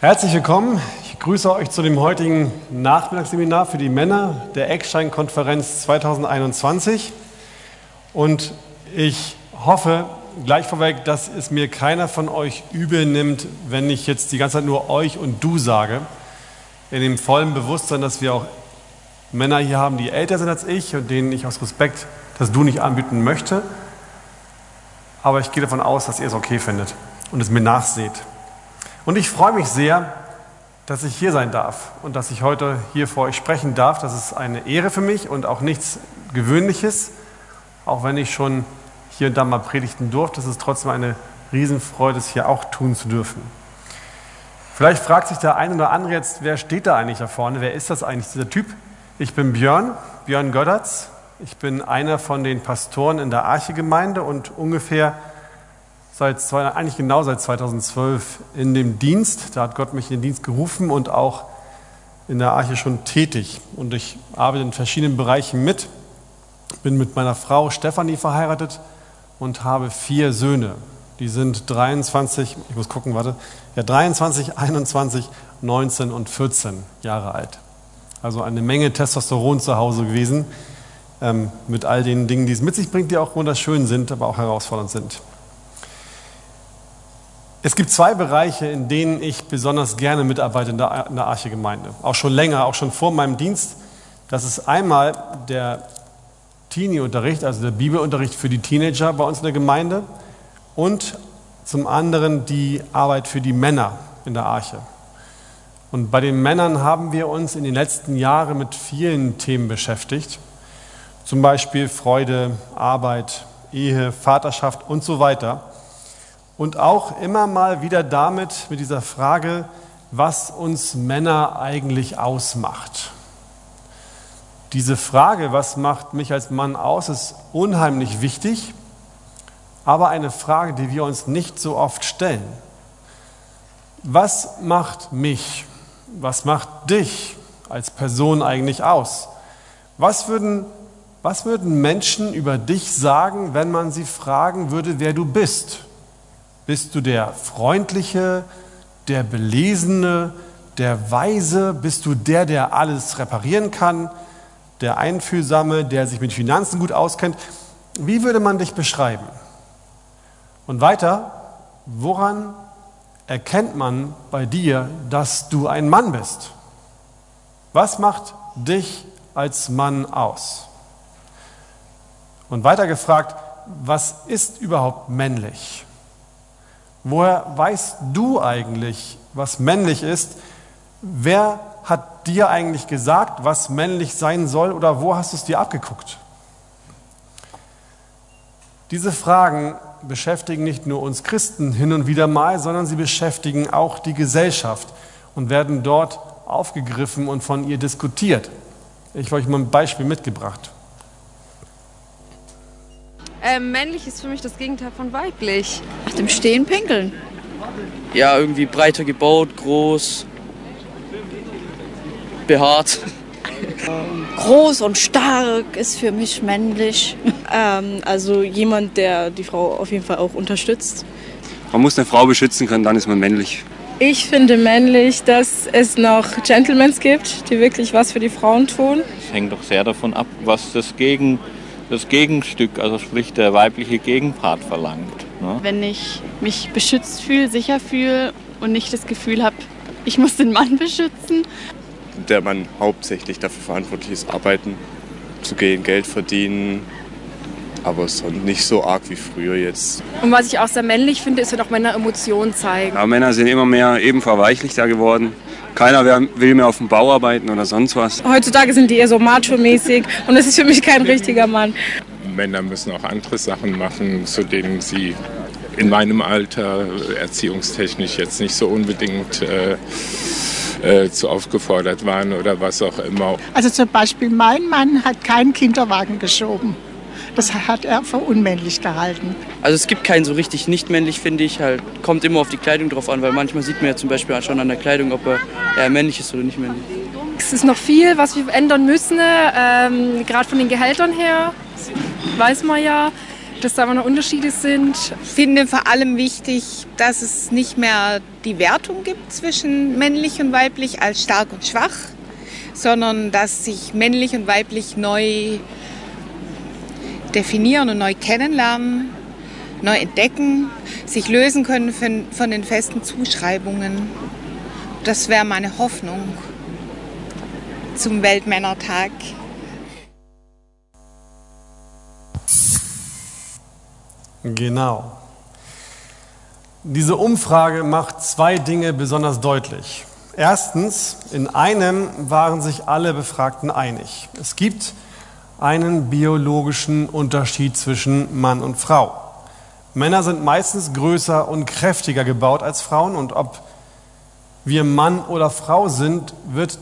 Herzlich willkommen. Ich grüße euch zu dem heutigen Nachmittagsseminar für die Männer der Eckstein-Konferenz 2021. Und ich hoffe gleich vorweg, dass es mir keiner von euch übel nimmt, wenn ich jetzt die ganze Zeit nur euch und du sage. In dem vollen Bewusstsein, dass wir auch Männer hier haben, die älter sind als ich und denen ich aus Respekt das Du nicht anbieten möchte. Aber ich gehe davon aus, dass ihr es okay findet und es mir nachseht. Und ich freue mich sehr, dass ich hier sein darf und dass ich heute hier vor euch sprechen darf. Das ist eine Ehre für mich und auch nichts Gewöhnliches. Auch wenn ich schon hier und da mal predigten durfte, ist trotzdem eine Riesenfreude, es hier auch tun zu dürfen. Vielleicht fragt sich der eine oder andere jetzt, wer steht da eigentlich da vorne? Wer ist das eigentlich, dieser Typ? Ich bin Björn, Björn Göttertz. Ich bin einer von den Pastoren in der Arche-Gemeinde und ungefähr seit, eigentlich genau seit 2012 in dem Dienst. Da hat Gott mich in den Dienst gerufen und auch in der Arche schon tätig. Und ich arbeite in verschiedenen Bereichen mit. Bin mit meiner Frau Stefanie verheiratet und habe vier Söhne. Die sind 23, ich muss gucken, warte, ja 23, 21, 19 und 14 Jahre alt. Also eine Menge Testosteron zu Hause gewesen, ähm, mit all den Dingen, die es mit sich bringt, die auch wunderschön sind, aber auch herausfordernd sind. Es gibt zwei Bereiche, in denen ich besonders gerne mitarbeite in der, in der Arche-Gemeinde. Auch schon länger, auch schon vor meinem Dienst. Das ist einmal der Teenie-Unterricht, also der Bibelunterricht für die Teenager bei uns in der Gemeinde. Und zum anderen die Arbeit für die Männer in der Arche. Und bei den Männern haben wir uns in den letzten Jahren mit vielen Themen beschäftigt. Zum Beispiel Freude, Arbeit, Ehe, Vaterschaft und so weiter. Und auch immer mal wieder damit, mit dieser Frage, was uns Männer eigentlich ausmacht. Diese Frage, was macht mich als Mann aus, ist unheimlich wichtig, aber eine Frage, die wir uns nicht so oft stellen. Was macht mich, was macht dich als Person eigentlich aus? Was würden, was würden Menschen über dich sagen, wenn man sie fragen würde, wer du bist? Bist du der Freundliche, der Belesene, der Weise? Bist du der, der alles reparieren kann? Der Einfühlsame, der sich mit Finanzen gut auskennt? Wie würde man dich beschreiben? Und weiter, woran erkennt man bei dir, dass du ein Mann bist? Was macht dich als Mann aus? Und weiter gefragt, was ist überhaupt männlich? Woher weißt du eigentlich, was männlich ist? Wer hat dir eigentlich gesagt, was männlich sein soll oder wo hast du es dir abgeguckt? Diese Fragen beschäftigen nicht nur uns Christen hin und wieder mal, sondern sie beschäftigen auch die Gesellschaft und werden dort aufgegriffen und von ihr diskutiert. Ich habe euch mal ein Beispiel mitgebracht. Ähm, männlich ist für mich das Gegenteil von weiblich. Nach dem Stehen pinkeln. Ja, irgendwie breiter gebaut, groß, behaart. Groß und stark ist für mich männlich. Ähm, also jemand, der die Frau auf jeden Fall auch unterstützt. Man muss eine Frau beschützen können, dann ist man männlich. Ich finde männlich, dass es noch Gentlemans gibt, die wirklich was für die Frauen tun. Es hängt doch sehr davon ab, was das Gegen das Gegenstück, also sprich der weibliche Gegenpart verlangt. Ne? Wenn ich mich beschützt fühle, sicher fühle und nicht das Gefühl habe, ich muss den Mann beschützen. Der Mann hauptsächlich dafür verantwortlich ist, arbeiten zu gehen, Geld verdienen, aber sonst nicht so arg wie früher jetzt. Und was ich auch sehr männlich finde, ist, wenn auch Männer Emotionen zeigen. Ja, Männer sind immer mehr eben verweichlichter geworden. Keiner will mehr auf dem Bau arbeiten oder sonst was. Heutzutage sind die eher so macho-mäßig und das ist für mich kein richtiger Mann. Männer müssen auch andere Sachen machen, zu denen sie in meinem Alter erziehungstechnisch jetzt nicht so unbedingt äh, äh, zu aufgefordert waren oder was auch immer. Also zum Beispiel mein Mann hat keinen Kinderwagen geschoben. Das hat er für unmännlich gehalten. Also es gibt keinen so richtig nicht männlich, finde ich. Halt, kommt immer auf die Kleidung drauf an, weil manchmal sieht man ja zum Beispiel schon an der Kleidung, ob er eher männlich ist oder nicht männlich. Es ist noch viel, was wir ändern müssen, ähm, gerade von den Gehältern her, weiß man ja. dass da immer noch Unterschiede sind. Ich finde vor allem wichtig, dass es nicht mehr die Wertung gibt zwischen männlich und weiblich als stark und schwach, sondern dass sich männlich und weiblich neu definieren und neu kennenlernen, neu entdecken, sich lösen können von, von den festen Zuschreibungen. Das wäre meine Hoffnung zum Weltmännertag. Genau. Diese Umfrage macht zwei Dinge besonders deutlich. Erstens, in einem waren sich alle Befragten einig. Es gibt einen biologischen Unterschied zwischen Mann und Frau. Männer sind meistens größer und kräftiger gebaut als Frauen und ob wir Mann oder Frau sind, wird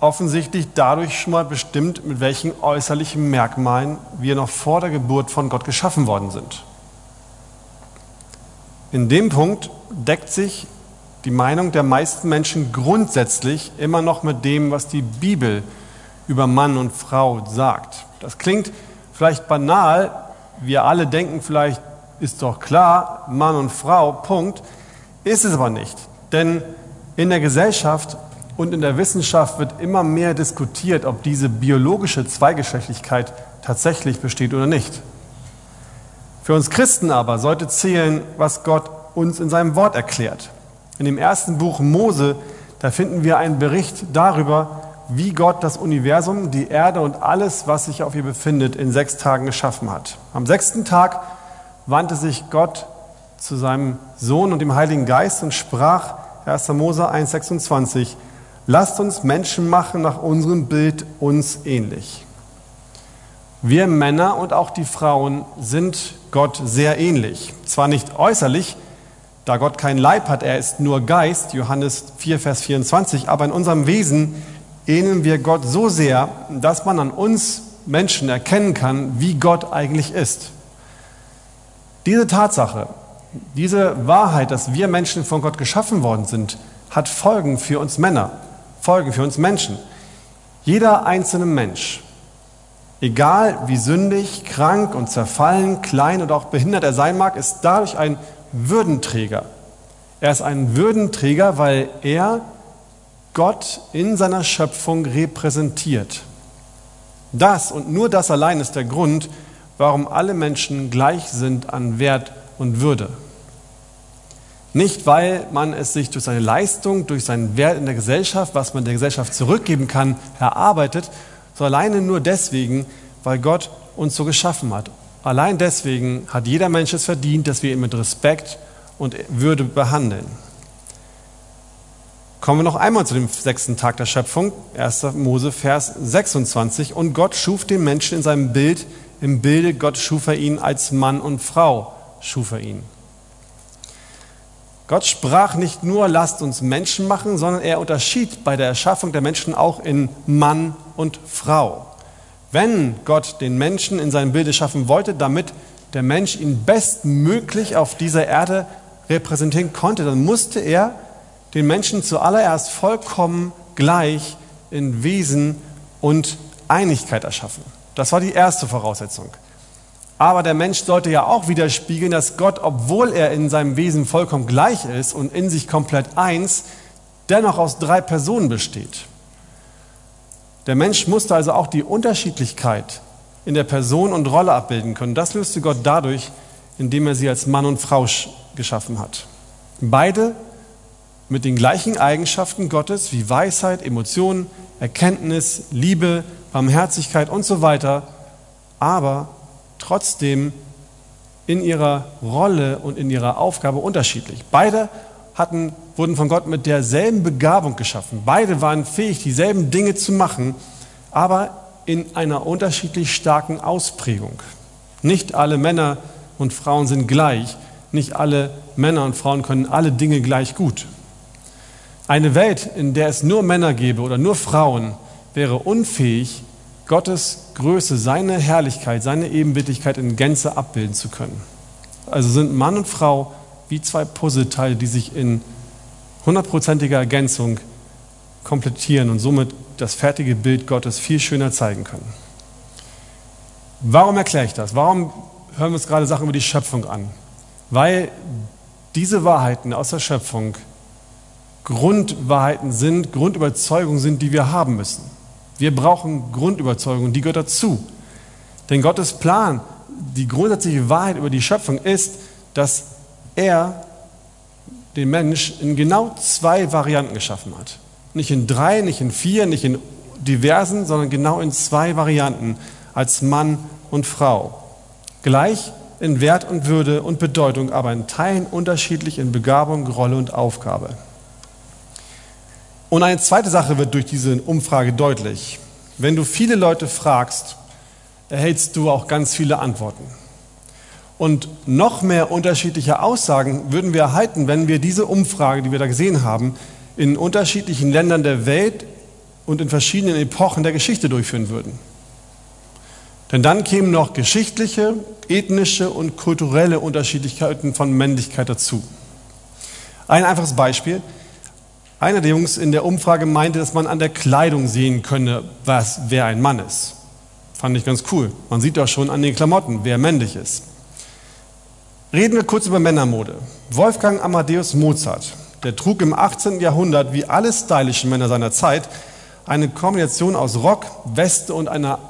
offensichtlich dadurch schon mal bestimmt, mit welchen äußerlichen Merkmalen wir noch vor der Geburt von Gott geschaffen worden sind. In dem Punkt deckt sich die Meinung der meisten Menschen grundsätzlich immer noch mit dem, was die Bibel über Mann und Frau sagt. Das klingt vielleicht banal, wir alle denken vielleicht, ist doch klar, Mann und Frau, Punkt, ist es aber nicht. Denn in der Gesellschaft und in der Wissenschaft wird immer mehr diskutiert, ob diese biologische Zweigeschlechtlichkeit tatsächlich besteht oder nicht. Für uns Christen aber sollte zählen, was Gott uns in seinem Wort erklärt. In dem ersten Buch Mose, da finden wir einen Bericht darüber, wie Gott das Universum, die Erde und alles, was sich auf ihr befindet, in sechs Tagen geschaffen hat. Am sechsten Tag wandte sich Gott zu seinem Sohn und dem Heiligen Geist und sprach, 1. Mose 1,26, lasst uns Menschen machen nach unserem Bild uns ähnlich. Wir Männer und auch die Frauen sind Gott sehr ähnlich. Zwar nicht äußerlich, da Gott keinen Leib hat, er ist nur Geist, Johannes 4, Vers 24, aber in unserem Wesen ähneln wir Gott so sehr, dass man an uns Menschen erkennen kann, wie Gott eigentlich ist. Diese Tatsache, diese Wahrheit, dass wir Menschen von Gott geschaffen worden sind, hat Folgen für uns Männer, Folgen für uns Menschen. Jeder einzelne Mensch Egal wie sündig, krank und zerfallen, klein oder auch behindert er sein mag, ist dadurch ein Würdenträger. Er ist ein Würdenträger, weil er Gott in seiner Schöpfung repräsentiert. Das und nur das allein ist der Grund, warum alle Menschen gleich sind an Wert und Würde. Nicht, weil man es sich durch seine Leistung, durch seinen Wert in der Gesellschaft, was man der Gesellschaft zurückgeben kann, erarbeitet, so alleine nur deswegen, weil Gott uns so geschaffen hat. Allein deswegen hat jeder Mensch es verdient, dass wir ihn mit Respekt und Würde behandeln. Kommen wir noch einmal zu dem sechsten Tag der Schöpfung, 1. Mose, Vers 26. Und Gott schuf den Menschen in seinem Bild, im Bilde Gott schuf er ihn als Mann und Frau, schuf er ihn. Gott sprach nicht nur, lasst uns Menschen machen, sondern er unterschied bei der Erschaffung der Menschen auch in Mann und Frau. Wenn Gott den Menschen in seinem Bilde schaffen wollte, damit der Mensch ihn bestmöglich auf dieser Erde repräsentieren konnte, dann musste er den Menschen zuallererst vollkommen gleich in Wesen und Einigkeit erschaffen. Das war die erste Voraussetzung. Aber der Mensch sollte ja auch widerspiegeln, dass Gott, obwohl er in seinem Wesen vollkommen gleich ist und in sich komplett eins, dennoch aus drei Personen besteht. Der Mensch musste also auch die Unterschiedlichkeit in der Person und Rolle abbilden können. Das löste Gott dadurch, indem er sie als Mann und Frau geschaffen hat. Beide mit den gleichen Eigenschaften Gottes wie Weisheit, Emotionen, Erkenntnis, Liebe, Barmherzigkeit und so weiter, aber trotzdem in ihrer Rolle und in ihrer Aufgabe unterschiedlich. Beide hatten, wurden von Gott mit derselben Begabung geschaffen. Beide waren fähig, dieselben Dinge zu machen, aber in einer unterschiedlich starken Ausprägung. Nicht alle Männer und Frauen sind gleich. Nicht alle Männer und Frauen können alle Dinge gleich gut. Eine Welt, in der es nur Männer gäbe oder nur Frauen, wäre unfähig, Gottes Größe, seine Herrlichkeit, seine Ebenbildlichkeit in Gänze abbilden zu können. Also sind Mann und Frau wie zwei Puzzleteile, die sich in hundertprozentiger Ergänzung komplettieren und somit das fertige Bild Gottes viel schöner zeigen können. Warum erkläre ich das? Warum hören wir uns gerade Sachen über die Schöpfung an, weil diese Wahrheiten aus der Schöpfung Grundwahrheiten sind, Grundüberzeugungen sind, die wir haben müssen. Wir brauchen Grundüberzeugungen, die gehört dazu. Denn Gottes Plan, die grundsätzliche Wahrheit über die Schöpfung ist, dass er den Mensch in genau zwei Varianten geschaffen hat. Nicht in drei, nicht in vier, nicht in diversen, sondern genau in zwei Varianten als Mann und Frau. Gleich in Wert und Würde und Bedeutung, aber in Teilen unterschiedlich in Begabung, Rolle und Aufgabe. Und eine zweite Sache wird durch diese Umfrage deutlich. Wenn du viele Leute fragst, erhältst du auch ganz viele Antworten. Und noch mehr unterschiedliche Aussagen würden wir erhalten, wenn wir diese Umfrage, die wir da gesehen haben, in unterschiedlichen Ländern der Welt und in verschiedenen Epochen der Geschichte durchführen würden. Denn dann kämen noch geschichtliche, ethnische und kulturelle Unterschiedlichkeiten von Männlichkeit dazu. Ein einfaches Beispiel. Einer der Jungs in der Umfrage meinte, dass man an der Kleidung sehen könne, was, wer ein Mann ist. Fand ich ganz cool. Man sieht doch schon an den Klamotten, wer männlich ist. Reden wir kurz über Männermode. Wolfgang Amadeus Mozart, der trug im 18. Jahrhundert, wie alle stylischen Männer seiner Zeit, eine Kombination aus Rock, Weste und einer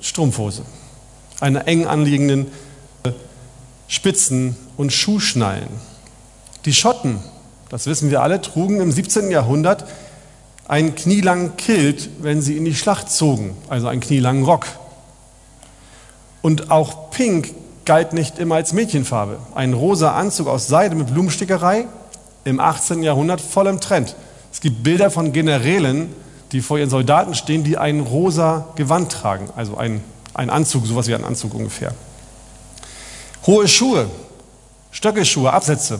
Strumpfhose. Eine eng anliegenden Spitzen und Schuhschnallen. Die Schotten das wissen wir alle, trugen im 17. Jahrhundert einen knielangen Kilt, wenn sie in die Schlacht zogen, also einen knielangen Rock. Und auch Pink galt nicht immer als Mädchenfarbe. Ein rosa Anzug aus Seide mit Blumenstickerei im 18. Jahrhundert voll im Trend. Es gibt Bilder von Generälen, die vor ihren Soldaten stehen, die ein rosa Gewand tragen, also ein, ein Anzug, sowas wie ein Anzug ungefähr. Hohe Schuhe, Stöckelschuhe, Absätze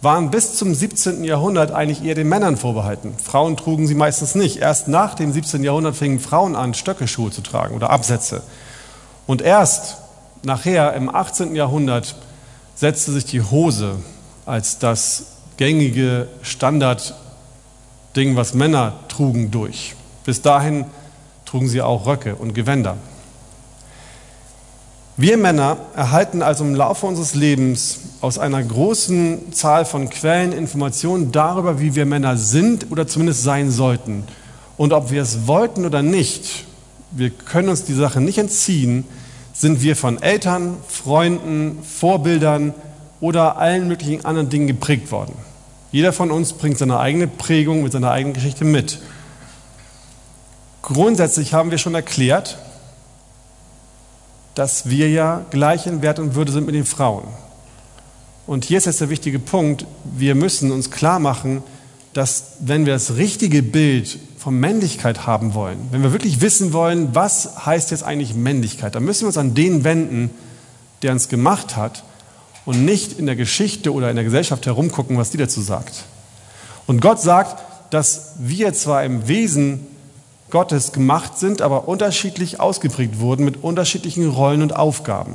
waren bis zum 17. Jahrhundert eigentlich eher den Männern vorbehalten. Frauen trugen sie meistens nicht. Erst nach dem 17. Jahrhundert fingen Frauen an, Stöckelschuhe zu tragen oder Absätze. Und erst nachher im 18. Jahrhundert setzte sich die Hose als das gängige Standardding, was Männer trugen, durch. Bis dahin trugen sie auch Röcke und Gewänder. Wir Männer erhalten also im Laufe unseres Lebens aus einer großen Zahl von Quellen Informationen darüber, wie wir Männer sind oder zumindest sein sollten. Und ob wir es wollten oder nicht, wir können uns die Sache nicht entziehen, sind wir von Eltern, Freunden, Vorbildern oder allen möglichen anderen Dingen geprägt worden. Jeder von uns bringt seine eigene Prägung mit seiner eigenen Geschichte mit. Grundsätzlich haben wir schon erklärt, dass wir ja gleich in Wert und Würde sind mit den Frauen. Und hier ist jetzt der wichtige Punkt, wir müssen uns klar machen, dass wenn wir das richtige Bild von Männlichkeit haben wollen, wenn wir wirklich wissen wollen, was heißt jetzt eigentlich Männlichkeit, dann müssen wir uns an den wenden, der uns gemacht hat und nicht in der Geschichte oder in der Gesellschaft herumgucken, was die dazu sagt. Und Gott sagt, dass wir zwar im Wesen Gottes gemacht sind, aber unterschiedlich ausgeprägt wurden mit unterschiedlichen Rollen und Aufgaben.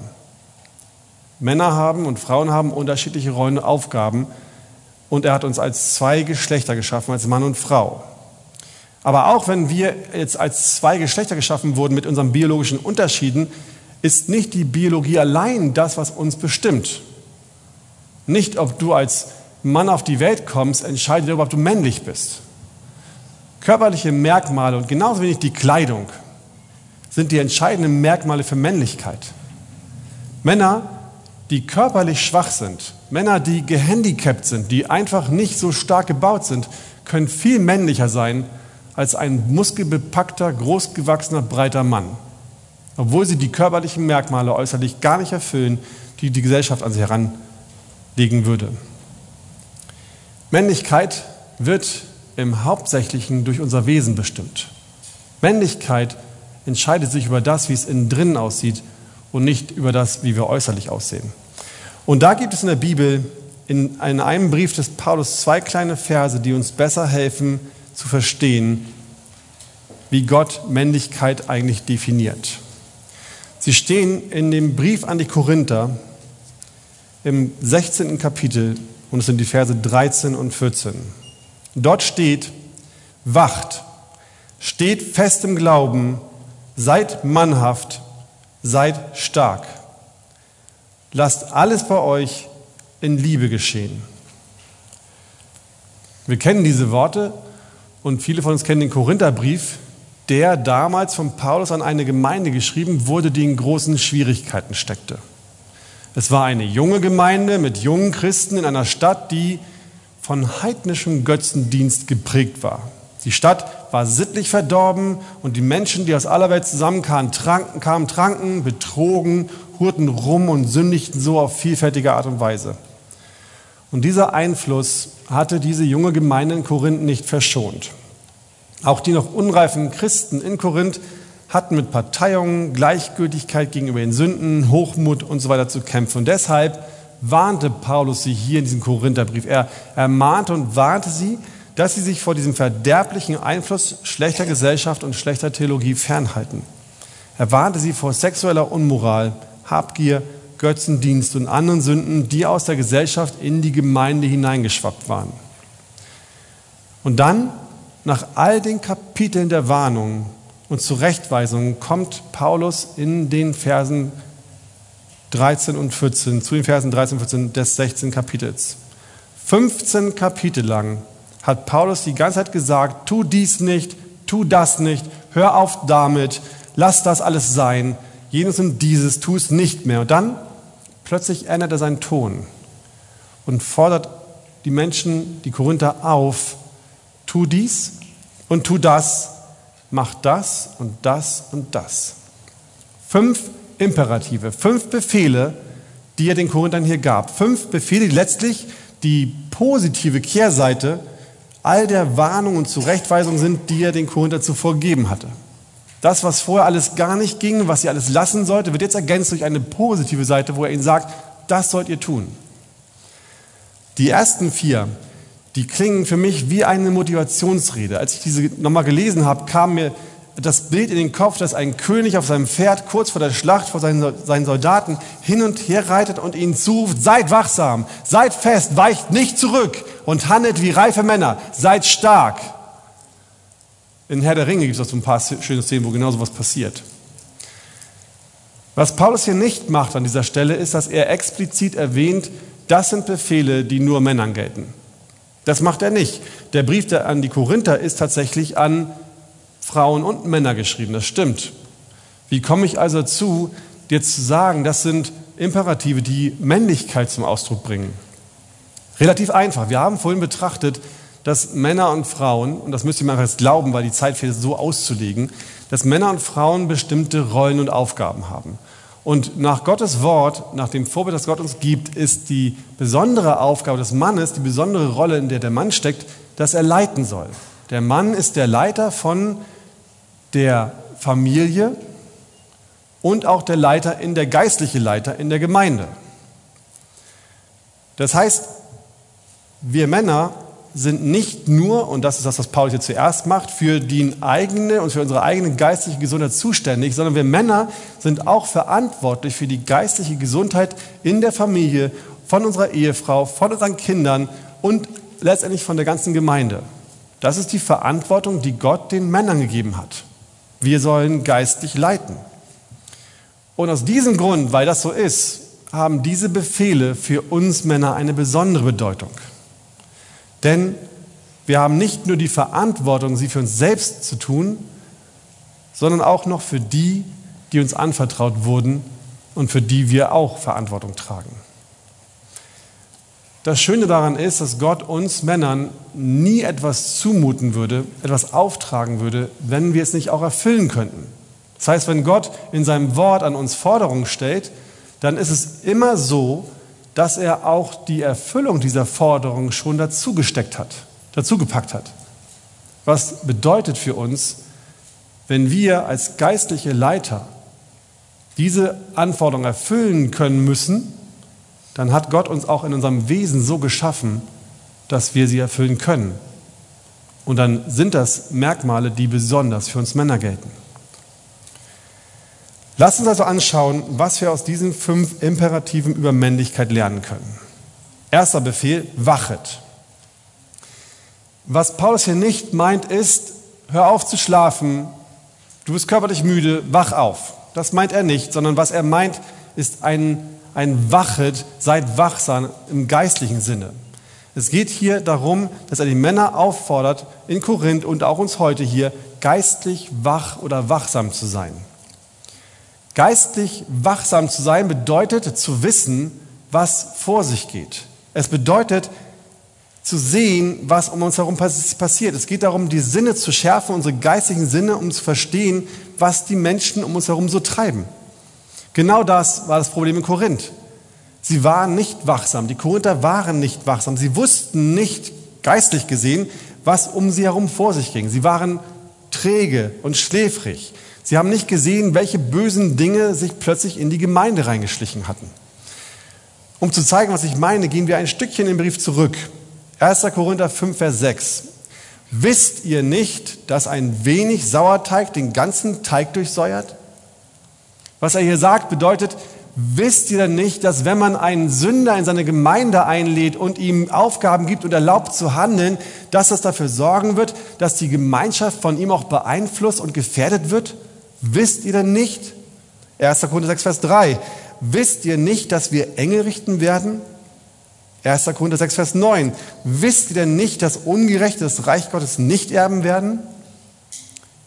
Männer haben und Frauen haben unterschiedliche Rollen und Aufgaben und er hat uns als zwei Geschlechter geschaffen, als Mann und Frau. Aber auch wenn wir jetzt als zwei Geschlechter geschaffen wurden mit unseren biologischen Unterschieden, ist nicht die Biologie allein das, was uns bestimmt. Nicht, ob du als Mann auf die Welt kommst, entscheidet darüber, ob du männlich bist. Körperliche Merkmale und genauso wenig die Kleidung sind die entscheidenden Merkmale für Männlichkeit. Männer, die körperlich schwach sind, Männer, die gehandicapt sind, die einfach nicht so stark gebaut sind, können viel männlicher sein als ein muskelbepackter, großgewachsener, breiter Mann. Obwohl sie die körperlichen Merkmale äußerlich gar nicht erfüllen, die die Gesellschaft an sie heranlegen würde. Männlichkeit wird im Hauptsächlichen durch unser Wesen bestimmt. Männlichkeit entscheidet sich über das, wie es innen drin aussieht und nicht über das, wie wir äußerlich aussehen. Und da gibt es in der Bibel in einem Brief des Paulus zwei kleine Verse, die uns besser helfen zu verstehen, wie Gott Männlichkeit eigentlich definiert. Sie stehen in dem Brief an die Korinther im 16. Kapitel und es sind die Verse 13 und 14. Dort steht, wacht, steht fest im Glauben, seid mannhaft, seid stark. Lasst alles bei euch in Liebe geschehen. Wir kennen diese Worte und viele von uns kennen den Korintherbrief, der damals von Paulus an eine Gemeinde geschrieben wurde, die in großen Schwierigkeiten steckte. Es war eine junge Gemeinde mit jungen Christen in einer Stadt, die von heidnischem Götzendienst geprägt war. Die Stadt war sittlich verdorben und die Menschen, die aus aller Welt zusammenkamen, tranken, kamen, tranken, betrogen, hurten rum und sündigten so auf vielfältige Art und Weise. Und dieser Einfluss hatte diese junge Gemeinde in Korinth nicht verschont. Auch die noch unreifen Christen in Korinth hatten mit Parteiungen, Gleichgültigkeit gegenüber den Sünden, Hochmut und so weiter zu kämpfen. Und deshalb warnte Paulus sie hier in diesem Korintherbrief. Er ermahnte und warnte sie, dass sie sich vor diesem verderblichen Einfluss schlechter Gesellschaft und schlechter Theologie fernhalten. Er warnte sie vor sexueller Unmoral, Habgier, Götzendienst und anderen Sünden, die aus der Gesellschaft in die Gemeinde hineingeschwappt waren. Und dann, nach all den Kapiteln der Warnung und Zurechtweisung, kommt Paulus in den Versen 13 und 14, zu den Versen 13 und 14 des 16 Kapitels. 15 Kapitel lang hat Paulus die ganze Zeit gesagt, tu dies nicht, tu das nicht, hör auf damit, lass das alles sein, jenes und dieses, tu es nicht mehr. Und dann plötzlich ändert er seinen Ton und fordert die Menschen, die Korinther auf, tu dies und tu das, mach das und das und das. Fünf Imperative, fünf Befehle, die er den Korinthern hier gab. Fünf Befehle, die letztlich die positive Kehrseite all der Warnungen und Zurechtweisungen sind, die er den Korinther zuvor gegeben hatte. Das, was vorher alles gar nicht ging, was sie alles lassen sollte, wird jetzt ergänzt durch eine positive Seite, wo er ihnen sagt, das sollt ihr tun. Die ersten vier, die klingen für mich wie eine Motivationsrede. Als ich diese nochmal gelesen habe, kam mir das Bild in den Kopf, dass ein König auf seinem Pferd kurz vor der Schlacht vor seinen, seinen Soldaten hin und her reitet und ihnen zuruft, seid wachsam, seid fest, weicht nicht zurück und handelt wie reife Männer, seid stark. In Herr der Ringe gibt es auch so ein paar schöne Szenen, wo genau so was passiert. Was Paulus hier nicht macht an dieser Stelle, ist, dass er explizit erwähnt, das sind Befehle, die nur Männern gelten. Das macht er nicht. Der Brief an die Korinther ist tatsächlich an Frauen und Männer geschrieben. Das stimmt. Wie komme ich also dazu, jetzt zu sagen, das sind Imperative, die Männlichkeit zum Ausdruck bringen? Relativ einfach. Wir haben vorhin betrachtet, dass Männer und Frauen, und das müsst ihr mir jetzt glauben, weil die Zeit fehlt, so auszulegen, dass Männer und Frauen bestimmte Rollen und Aufgaben haben. Und nach Gottes Wort, nach dem Vorbild, das Gott uns gibt, ist die besondere Aufgabe des Mannes, die besondere Rolle, in der der Mann steckt, dass er leiten soll. Der Mann ist der Leiter von der Familie und auch der Leiter in der geistliche Leiter in der Gemeinde. Das heißt, wir Männer sind nicht nur, und das ist das, was Paulus hier zuerst macht, für die eigene und für unsere eigene geistliche Gesundheit zuständig, sondern wir Männer sind auch verantwortlich für die geistliche Gesundheit in der Familie, von unserer Ehefrau, von unseren Kindern und letztendlich von der ganzen Gemeinde. Das ist die Verantwortung, die Gott den Männern gegeben hat. Wir sollen geistlich leiten. Und aus diesem Grund, weil das so ist, haben diese Befehle für uns Männer eine besondere Bedeutung. Denn wir haben nicht nur die Verantwortung, sie für uns selbst zu tun, sondern auch noch für die, die uns anvertraut wurden und für die wir auch Verantwortung tragen. Das Schöne daran ist, dass Gott uns Männern nie etwas zumuten würde, etwas auftragen würde, wenn wir es nicht auch erfüllen könnten. Das heißt, wenn Gott in seinem Wort an uns Forderungen stellt, dann ist es immer so, dass er auch die Erfüllung dieser Forderung schon dazu gesteckt hat, dazu gepackt hat. Was bedeutet für uns, wenn wir als geistliche Leiter diese Anforderung erfüllen können müssen, dann hat Gott uns auch in unserem Wesen so geschaffen, dass wir sie erfüllen können. Und dann sind das Merkmale, die besonders für uns Männer gelten. Lasst uns also anschauen, was wir aus diesen fünf Imperativen über Männlichkeit lernen können. Erster Befehl, wachet. Was Paulus hier nicht meint, ist, hör auf zu schlafen, du bist körperlich müde, wach auf. Das meint er nicht, sondern was er meint, ist ein, ein Wachet, seid wachsam im geistlichen Sinne. Es geht hier darum, dass er die Männer auffordert, in Korinth und auch uns heute hier, geistlich wach oder wachsam zu sein. Geistlich wachsam zu sein bedeutet zu wissen, was vor sich geht. Es bedeutet zu sehen, was um uns herum passiert. Es geht darum, die Sinne zu schärfen, unsere geistigen Sinne, um zu verstehen, was die Menschen um uns herum so treiben. Genau das war das Problem in Korinth. Sie waren nicht wachsam. Die Korinther waren nicht wachsam. Sie wussten nicht, geistlich gesehen, was um sie herum vor sich ging. Sie waren träge und schläfrig. Sie haben nicht gesehen, welche bösen Dinge sich plötzlich in die Gemeinde reingeschlichen hatten. Um zu zeigen, was ich meine, gehen wir ein Stückchen im Brief zurück. 1. Korinther 5, Vers 6. Wisst ihr nicht, dass ein wenig Sauerteig den ganzen Teig durchsäuert? Was er hier sagt, bedeutet, wisst ihr denn nicht, dass wenn man einen Sünder in seine Gemeinde einlädt und ihm Aufgaben gibt und erlaubt zu handeln, dass das dafür sorgen wird, dass die Gemeinschaft von ihm auch beeinflusst und gefährdet wird? Wisst ihr denn nicht? 1. Korinther 6, Vers 3. Wisst ihr nicht, dass wir Engel richten werden? 1. Korinther 6, Vers 9. Wisst ihr denn nicht, dass Ungerechte das Reich Gottes nicht erben werden?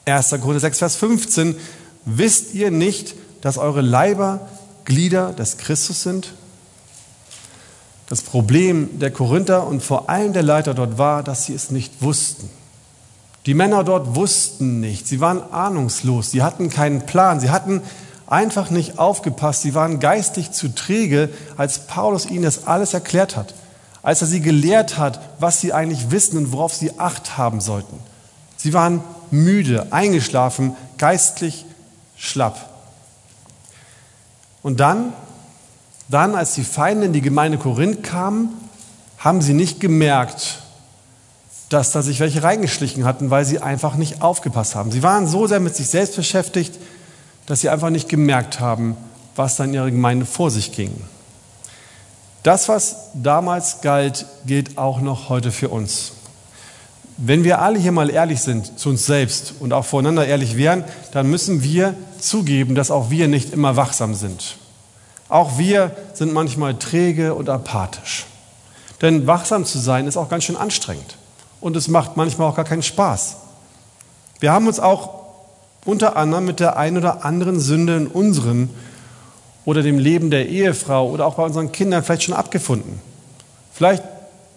1. Korinther 6, Vers 15. Wisst ihr nicht, dass eure Leiber Glieder des Christus sind? Das Problem der Korinther und vor allem der Leiter dort war, dass sie es nicht wussten. Die Männer dort wussten nicht, sie waren ahnungslos, sie hatten keinen Plan, sie hatten einfach nicht aufgepasst, sie waren geistig zu träge, als Paulus ihnen das alles erklärt hat, als er sie gelehrt hat, was sie eigentlich wissen und worauf sie Acht haben sollten. Sie waren müde, eingeschlafen, geistlich schlapp. Und dann, dann, als die Feinde in die Gemeinde Korinth kamen, haben sie nicht gemerkt, dass da sich welche reingeschlichen hatten, weil sie einfach nicht aufgepasst haben. Sie waren so sehr mit sich selbst beschäftigt, dass sie einfach nicht gemerkt haben, was da in ihrer Gemeinde vor sich ging. Das, was damals galt, gilt auch noch heute für uns. Wenn wir alle hier mal ehrlich sind zu uns selbst und auch voreinander ehrlich wären, dann müssen wir zugeben, dass auch wir nicht immer wachsam sind. Auch wir sind manchmal träge und apathisch. Denn wachsam zu sein ist auch ganz schön anstrengend und es macht manchmal auch gar keinen Spaß. Wir haben uns auch unter anderem mit der einen oder anderen Sünde in unserem oder dem Leben der Ehefrau oder auch bei unseren Kindern vielleicht schon abgefunden. Vielleicht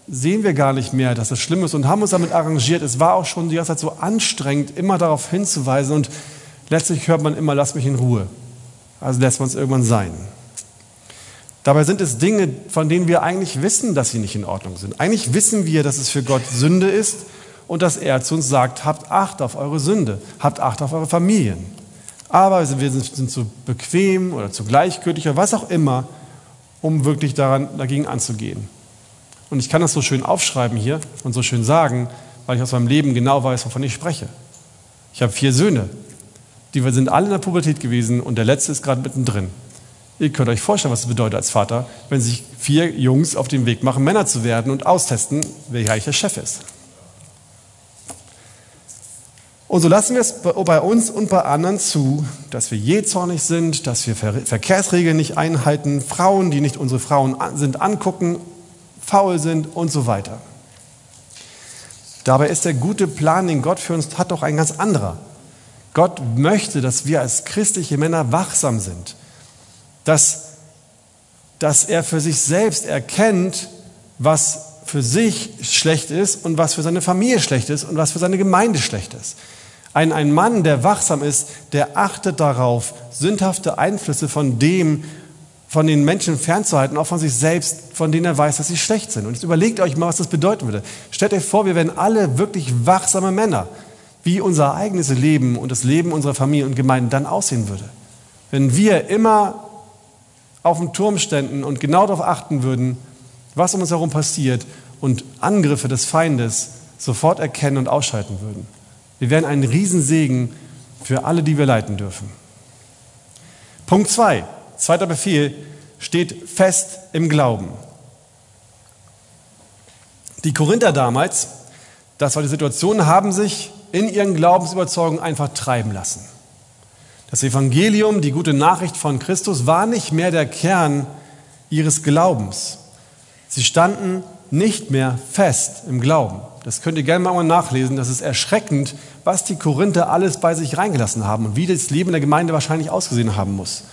sehen wir gar nicht mehr, dass es schlimm ist und haben uns damit arrangiert. Es war auch schon die ganze Zeit so anstrengend, immer darauf hinzuweisen und letztlich hört man immer, lass mich in Ruhe. Also lässt man es irgendwann sein. Dabei sind es Dinge, von denen wir eigentlich wissen, dass sie nicht in Ordnung sind. Eigentlich wissen wir, dass es für Gott Sünde ist und dass er zu uns sagt, habt Acht auf eure Sünde, habt Acht auf eure Familien. Aber wir sind, zu bequem oder zu gleichgültig oder was auch immer, um wirklich daran, dagegen anzugehen. Und ich kann das so schön aufschreiben hier und so schön sagen, weil ich aus meinem Leben genau weiß, wovon ich spreche. Ich habe vier Söhne. Die sind alle in der Pubertät gewesen und der letzte ist gerade mittendrin. Ihr könnt euch vorstellen, was es bedeutet als Vater, wenn sich vier Jungs auf den Weg machen, Männer zu werden und austesten, wer hier Chef ist. Und so lassen wir es bei uns und bei anderen zu, dass wir jähzornig sind, dass wir Verkehrsregeln nicht einhalten, Frauen, die nicht unsere Frauen sind, angucken, faul sind und so weiter. Dabei ist der gute Plan, den Gott für uns hat, doch ein ganz anderer. Gott möchte, dass wir als christliche Männer wachsam sind, dass, dass er für sich selbst erkennt, was für sich schlecht ist und was für seine Familie schlecht ist und was für seine Gemeinde schlecht ist. Ein, ein Mann, der wachsam ist, der achtet darauf, sündhafte Einflüsse von dem, von den Menschen fernzuhalten, auch von sich selbst, von denen er weiß, dass sie schlecht sind. Und jetzt überlegt euch mal, was das bedeuten würde. Stellt euch vor, wir wären alle wirklich wachsame Männer, wie unser eigenes Leben und das Leben unserer Familie und Gemeinden dann aussehen würde. Wenn wir immer auf dem Turm ständen und genau darauf achten würden, was um uns herum passiert und Angriffe des Feindes sofort erkennen und ausschalten würden. Wir wären ein Riesensegen für alle, die wir leiten dürfen. Punkt 2, zwei, zweiter Befehl, steht fest im Glauben. Die Korinther damals, das war die Situation, haben sich in ihren Glaubensüberzeugungen einfach treiben lassen. Das Evangelium, die gute Nachricht von Christus, war nicht mehr der Kern ihres Glaubens. Sie standen nicht mehr fest im Glauben. Das könnt ihr gerne mal nachlesen. Das ist erschreckend, was die Korinther alles bei sich reingelassen haben und wie das Leben der Gemeinde wahrscheinlich ausgesehen haben muss.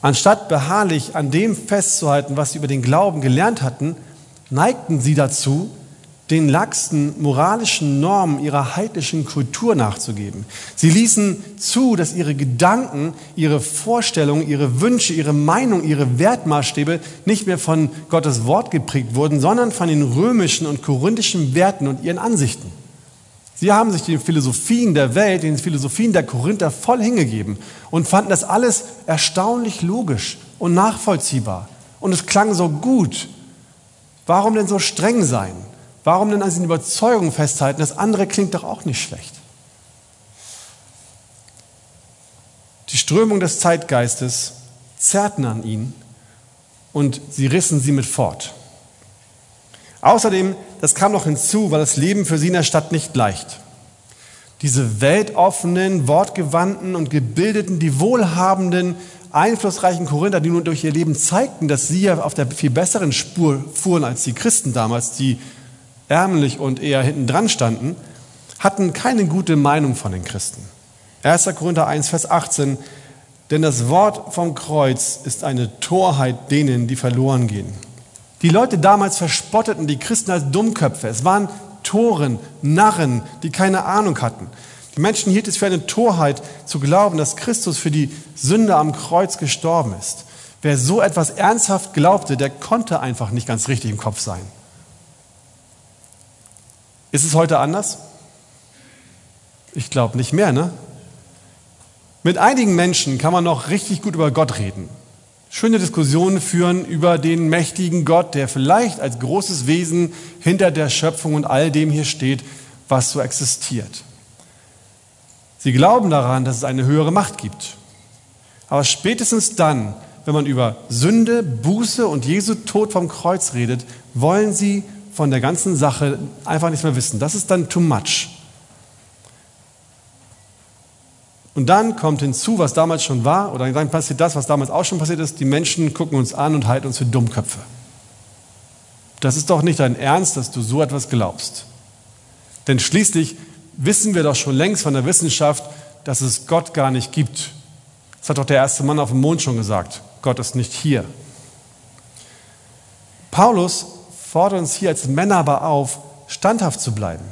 Anstatt beharrlich an dem festzuhalten, was sie über den Glauben gelernt hatten, neigten sie dazu, den laxen moralischen Normen ihrer heidnischen Kultur nachzugeben. Sie ließen zu, dass ihre Gedanken, ihre Vorstellungen, ihre Wünsche, ihre Meinung, ihre Wertmaßstäbe nicht mehr von Gottes Wort geprägt wurden, sondern von den römischen und korinthischen Werten und ihren Ansichten. Sie haben sich den Philosophien der Welt, den Philosophien der Korinther voll hingegeben und fanden das alles erstaunlich logisch und nachvollziehbar. Und es klang so gut. Warum denn so streng sein? Warum denn an diesen Überzeugungen festhalten? Das andere klingt doch auch nicht schlecht. Die Strömung des Zeitgeistes zerrten an ihn und sie rissen sie mit fort. Außerdem, das kam noch hinzu, war das Leben für sie in der Stadt nicht leicht. Diese weltoffenen, wortgewandten und gebildeten, die wohlhabenden, einflussreichen Korinther, die nun durch ihr Leben zeigten, dass sie ja auf der viel besseren Spur fuhren als die Christen damals, die ärmlich und eher hinten dran standen, hatten keine gute Meinung von den Christen. 1. Korinther 1, Vers 18, denn das Wort vom Kreuz ist eine Torheit denen, die verloren gehen. Die Leute damals verspotteten die Christen als Dummköpfe. Es waren Toren, Narren, die keine Ahnung hatten. Die Menschen hielten es für eine Torheit zu glauben, dass Christus für die Sünde am Kreuz gestorben ist. Wer so etwas ernsthaft glaubte, der konnte einfach nicht ganz richtig im Kopf sein. Ist es heute anders? Ich glaube nicht mehr, ne? Mit einigen Menschen kann man noch richtig gut über Gott reden. Schöne Diskussionen führen über den mächtigen Gott, der vielleicht als großes Wesen hinter der Schöpfung und all dem hier steht, was so existiert. Sie glauben daran, dass es eine höhere Macht gibt. Aber spätestens dann, wenn man über Sünde, Buße und Jesu Tod vom Kreuz redet, wollen sie von der ganzen Sache einfach nichts mehr wissen. Das ist dann too much. Und dann kommt hinzu, was damals schon war, oder dann passiert das, was damals auch schon passiert ist. Die Menschen gucken uns an und halten uns für Dummköpfe. Das ist doch nicht dein Ernst, dass du so etwas glaubst. Denn schließlich wissen wir doch schon längst von der Wissenschaft, dass es Gott gar nicht gibt. Das hat doch der erste Mann auf dem Mond schon gesagt. Gott ist nicht hier. Paulus fordert uns hier als Männer aber auf, standhaft zu bleiben.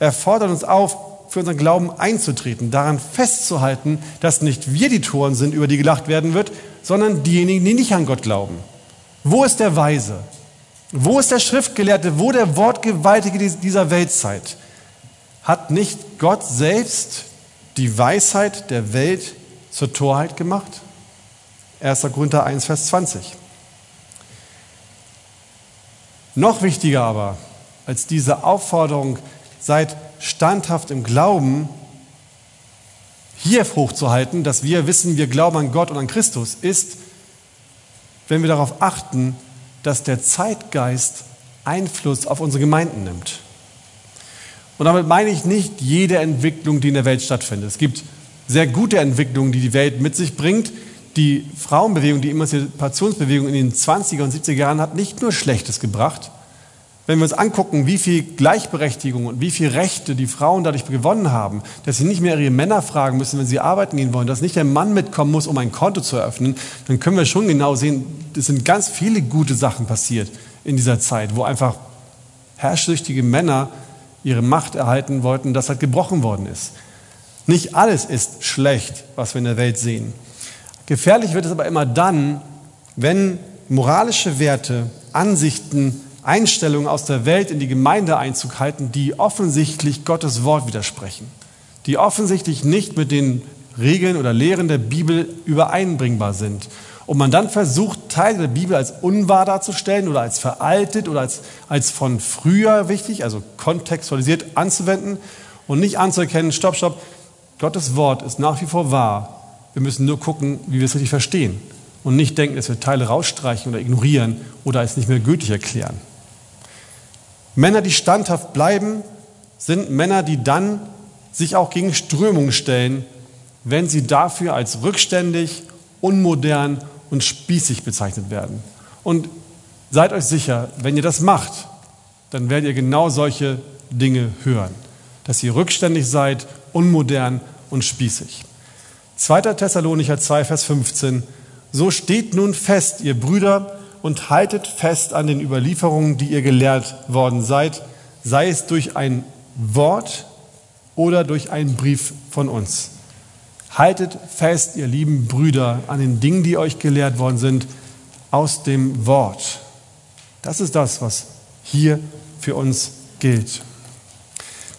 Er fordert uns auf, für unseren Glauben einzutreten, daran festzuhalten, dass nicht wir die Toren sind, über die gelacht werden wird, sondern diejenigen, die nicht an Gott glauben. Wo ist der Weise? Wo ist der Schriftgelehrte? Wo der Wortgewaltige dieser Weltzeit? Hat nicht Gott selbst die Weisheit der Welt zur Torheit gemacht? 1. Korinther 1, Vers 20. Noch wichtiger aber als diese Aufforderung, seid standhaft im Glauben, hier hochzuhalten, dass wir wissen, wir glauben an Gott und an Christus, ist, wenn wir darauf achten, dass der Zeitgeist Einfluss auf unsere Gemeinden nimmt. Und damit meine ich nicht jede Entwicklung, die in der Welt stattfindet. Es gibt sehr gute Entwicklungen, die die Welt mit sich bringt. Die Frauenbewegung, die Emanzipationsbewegung in den 20er und 70er Jahren hat nicht nur Schlechtes gebracht. Wenn wir uns angucken, wie viel Gleichberechtigung und wie viel Rechte die Frauen dadurch gewonnen haben, dass sie nicht mehr ihre Männer fragen müssen, wenn sie arbeiten gehen wollen, dass nicht der Mann mitkommen muss, um ein Konto zu eröffnen, dann können wir schon genau sehen, es sind ganz viele gute Sachen passiert in dieser Zeit, wo einfach herrschsüchtige Männer ihre Macht erhalten wollten, das halt gebrochen worden ist. Nicht alles ist schlecht, was wir in der Welt sehen. Gefährlich wird es aber immer dann, wenn moralische Werte, Ansichten, Einstellungen aus der Welt in die Gemeinde Einzug halten, die offensichtlich Gottes Wort widersprechen, die offensichtlich nicht mit den Regeln oder Lehren der Bibel übereinbringbar sind. Und man dann versucht, Teile der Bibel als unwahr darzustellen oder als veraltet oder als, als von früher wichtig, also kontextualisiert anzuwenden und nicht anzuerkennen, stopp, stopp, Gottes Wort ist nach wie vor wahr wir müssen nur gucken, wie wir es richtig verstehen und nicht denken, dass wir Teile rausstreichen oder ignorieren oder es nicht mehr gültig erklären. Männer, die standhaft bleiben, sind Männer, die dann sich auch gegen Strömungen stellen, wenn sie dafür als rückständig, unmodern und spießig bezeichnet werden. Und seid euch sicher, wenn ihr das macht, dann werdet ihr genau solche Dinge hören. Dass ihr rückständig seid, unmodern und spießig. 2. Thessalonicher 2, Vers 15. So steht nun fest, ihr Brüder, und haltet fest an den Überlieferungen, die ihr gelehrt worden seid, sei es durch ein Wort oder durch einen Brief von uns. Haltet fest, ihr lieben Brüder, an den Dingen, die euch gelehrt worden sind, aus dem Wort. Das ist das, was hier für uns gilt.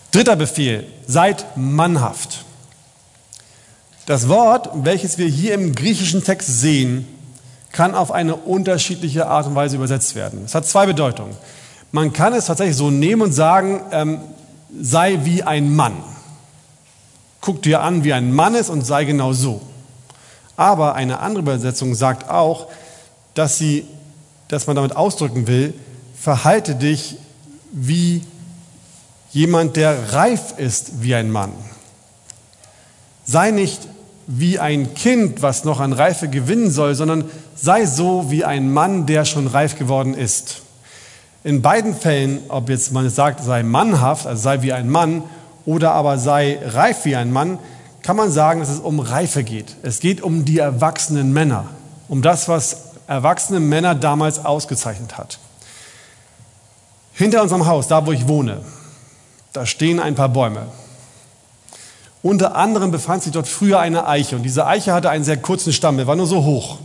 Dritter Befehl, seid mannhaft. Das Wort, welches wir hier im griechischen Text sehen, kann auf eine unterschiedliche Art und Weise übersetzt werden. Es hat zwei Bedeutungen. Man kann es tatsächlich so nehmen und sagen, ähm, sei wie ein Mann. Guck dir an, wie ein Mann ist und sei genau so. Aber eine andere Übersetzung sagt auch, dass, sie, dass man damit ausdrücken will, verhalte dich wie jemand, der reif ist wie ein Mann. Sei nicht wie ein Kind, was noch an Reife gewinnen soll, sondern sei so wie ein Mann, der schon reif geworden ist. In beiden Fällen, ob jetzt man sagt, sei mannhaft, also sei wie ein Mann, oder aber sei reif wie ein Mann, kann man sagen, dass es um Reife geht. Es geht um die erwachsenen Männer, um das, was erwachsene Männer damals ausgezeichnet hat. Hinter unserem Haus, da wo ich wohne, da stehen ein paar Bäume. Unter anderem befand sich dort früher eine Eiche und diese Eiche hatte einen sehr kurzen Stamm, der war nur so hoch.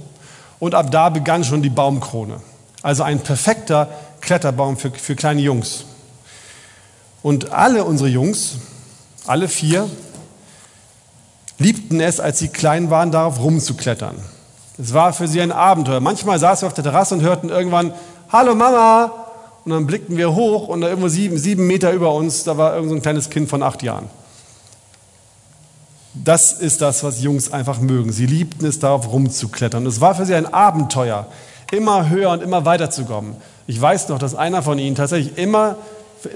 Und ab da begann schon die Baumkrone. Also ein perfekter Kletterbaum für, für kleine Jungs. Und alle unsere Jungs, alle vier, liebten es, als sie klein waren, darauf rumzuklettern. Es war für sie ein Abenteuer. Manchmal saßen wir auf der Terrasse und hörten irgendwann, Hallo Mama! Und dann blickten wir hoch und da irgendwo sieben, sieben Meter über uns, da war irgend so ein kleines Kind von acht Jahren. Das ist das, was Jungs einfach mögen. Sie liebten es, darauf rumzuklettern. Es war für sie ein Abenteuer, immer höher und immer weiter zu kommen. Ich weiß noch, dass einer von ihnen tatsächlich immer,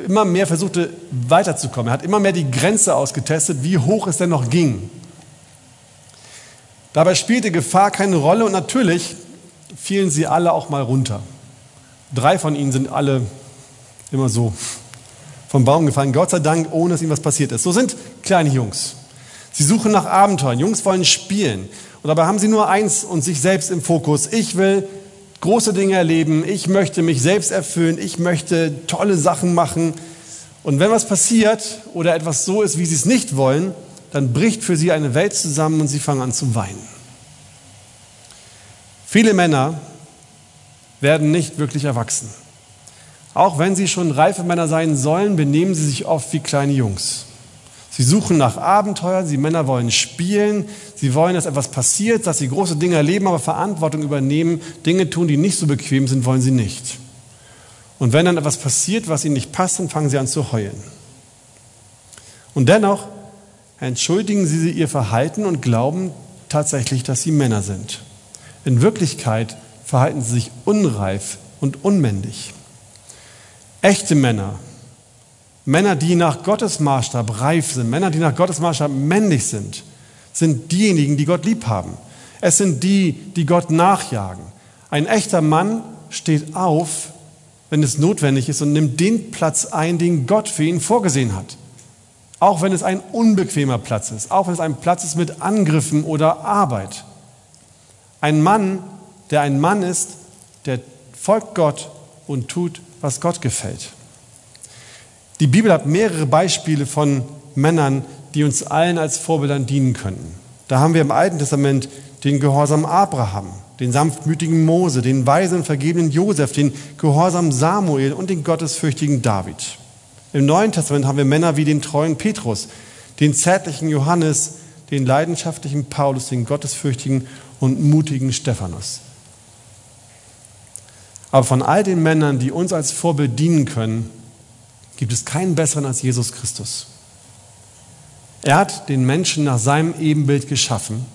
immer mehr versuchte, weiterzukommen. Er hat immer mehr die Grenze ausgetestet, wie hoch es denn noch ging. Dabei spielte Gefahr keine Rolle und natürlich fielen sie alle auch mal runter. Drei von ihnen sind alle immer so vom Baum gefallen, Gott sei Dank, ohne dass ihnen was passiert ist. So sind kleine Jungs. Sie suchen nach Abenteuern. Jungs wollen spielen. Und dabei haben sie nur eins und sich selbst im Fokus. Ich will große Dinge erleben. Ich möchte mich selbst erfüllen. Ich möchte tolle Sachen machen. Und wenn was passiert oder etwas so ist, wie sie es nicht wollen, dann bricht für sie eine Welt zusammen und sie fangen an zu weinen. Viele Männer werden nicht wirklich erwachsen. Auch wenn sie schon reife Männer sein sollen, benehmen sie sich oft wie kleine Jungs. Sie suchen nach Abenteuern, sie Männer wollen spielen, sie wollen, dass etwas passiert, dass sie große Dinge erleben, aber Verantwortung übernehmen, Dinge tun, die nicht so bequem sind, wollen sie nicht. Und wenn dann etwas passiert, was ihnen nicht passt, dann fangen sie an zu heulen. Und dennoch entschuldigen sie ihr Verhalten und glauben tatsächlich, dass sie Männer sind. In Wirklichkeit verhalten sie sich unreif und unmännlich. Echte Männer, Männer, die nach Gottes Maßstab reif sind, Männer, die nach Gottes Maßstab männlich sind, sind diejenigen, die Gott lieb haben. Es sind die, die Gott nachjagen. Ein echter Mann steht auf, wenn es notwendig ist und nimmt den Platz ein, den Gott für ihn vorgesehen hat. Auch wenn es ein unbequemer Platz ist, auch wenn es ein Platz ist mit Angriffen oder Arbeit. Ein Mann der ein Mann ist, der folgt Gott und tut, was Gott gefällt. Die Bibel hat mehrere Beispiele von Männern, die uns allen als Vorbildern dienen können. Da haben wir im Alten Testament den Gehorsam Abraham, den sanftmütigen Mose, den weisen und vergebenen Josef, den Gehorsam Samuel und den gottesfürchtigen David. Im Neuen Testament haben wir Männer wie den treuen Petrus, den zärtlichen Johannes, den leidenschaftlichen Paulus, den gottesfürchtigen und mutigen Stephanus. Aber von all den Männern, die uns als Vorbild dienen können, gibt es keinen besseren als Jesus Christus. Er hat den Menschen nach seinem Ebenbild geschaffen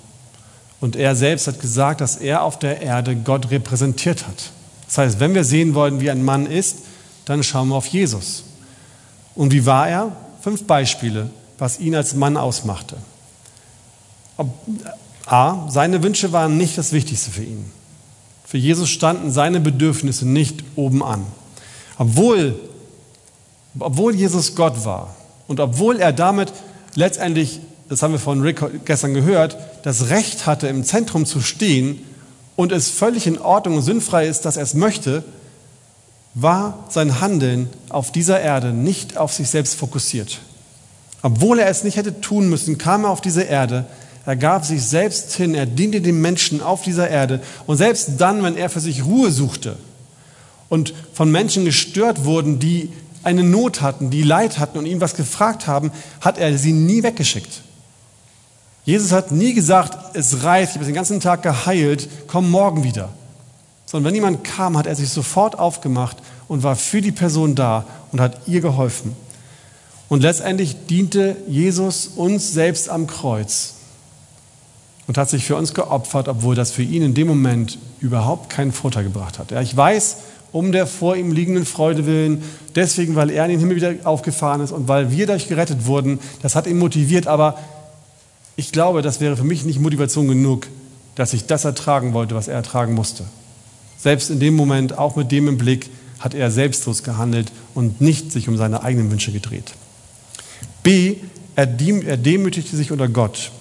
und er selbst hat gesagt, dass er auf der Erde Gott repräsentiert hat. Das heißt, wenn wir sehen wollen, wie ein Mann ist, dann schauen wir auf Jesus. Und wie war er? Fünf Beispiele, was ihn als Mann ausmachte. A. Seine Wünsche waren nicht das Wichtigste für ihn. Für Jesus standen seine Bedürfnisse nicht oben an. Obwohl, obwohl Jesus Gott war und obwohl er damit letztendlich, das haben wir von Rick gestern gehört, das Recht hatte, im Zentrum zu stehen und es völlig in Ordnung und sinnfrei ist, dass er es möchte, war sein Handeln auf dieser Erde nicht auf sich selbst fokussiert. Obwohl er es nicht hätte tun müssen, kam er auf diese Erde, er gab sich selbst hin, er diente den Menschen auf dieser Erde und selbst dann, wenn er für sich Ruhe suchte und von Menschen gestört wurden, die eine Not hatten, die Leid hatten und ihm was gefragt haben, hat er sie nie weggeschickt. Jesus hat nie gesagt, es reicht, ich habe den ganzen Tag geheilt, komm morgen wieder sondern wenn jemand kam, hat er sich sofort aufgemacht und war für die Person da und hat ihr geholfen. Und letztendlich diente Jesus uns selbst am Kreuz und hat sich für uns geopfert, obwohl das für ihn in dem Moment überhaupt keinen Vorteil gebracht hat. Ja, ich weiß, um der vor ihm liegenden Freude willen, deswegen, weil er in den Himmel wieder aufgefahren ist und weil wir dadurch gerettet wurden, das hat ihn motiviert, aber ich glaube, das wäre für mich nicht Motivation genug, dass ich das ertragen wollte, was er ertragen musste. Selbst in dem Moment, auch mit dem im Blick, hat er selbstlos gehandelt und nicht sich um seine eigenen Wünsche gedreht. B, er demütigte sich unter Gott.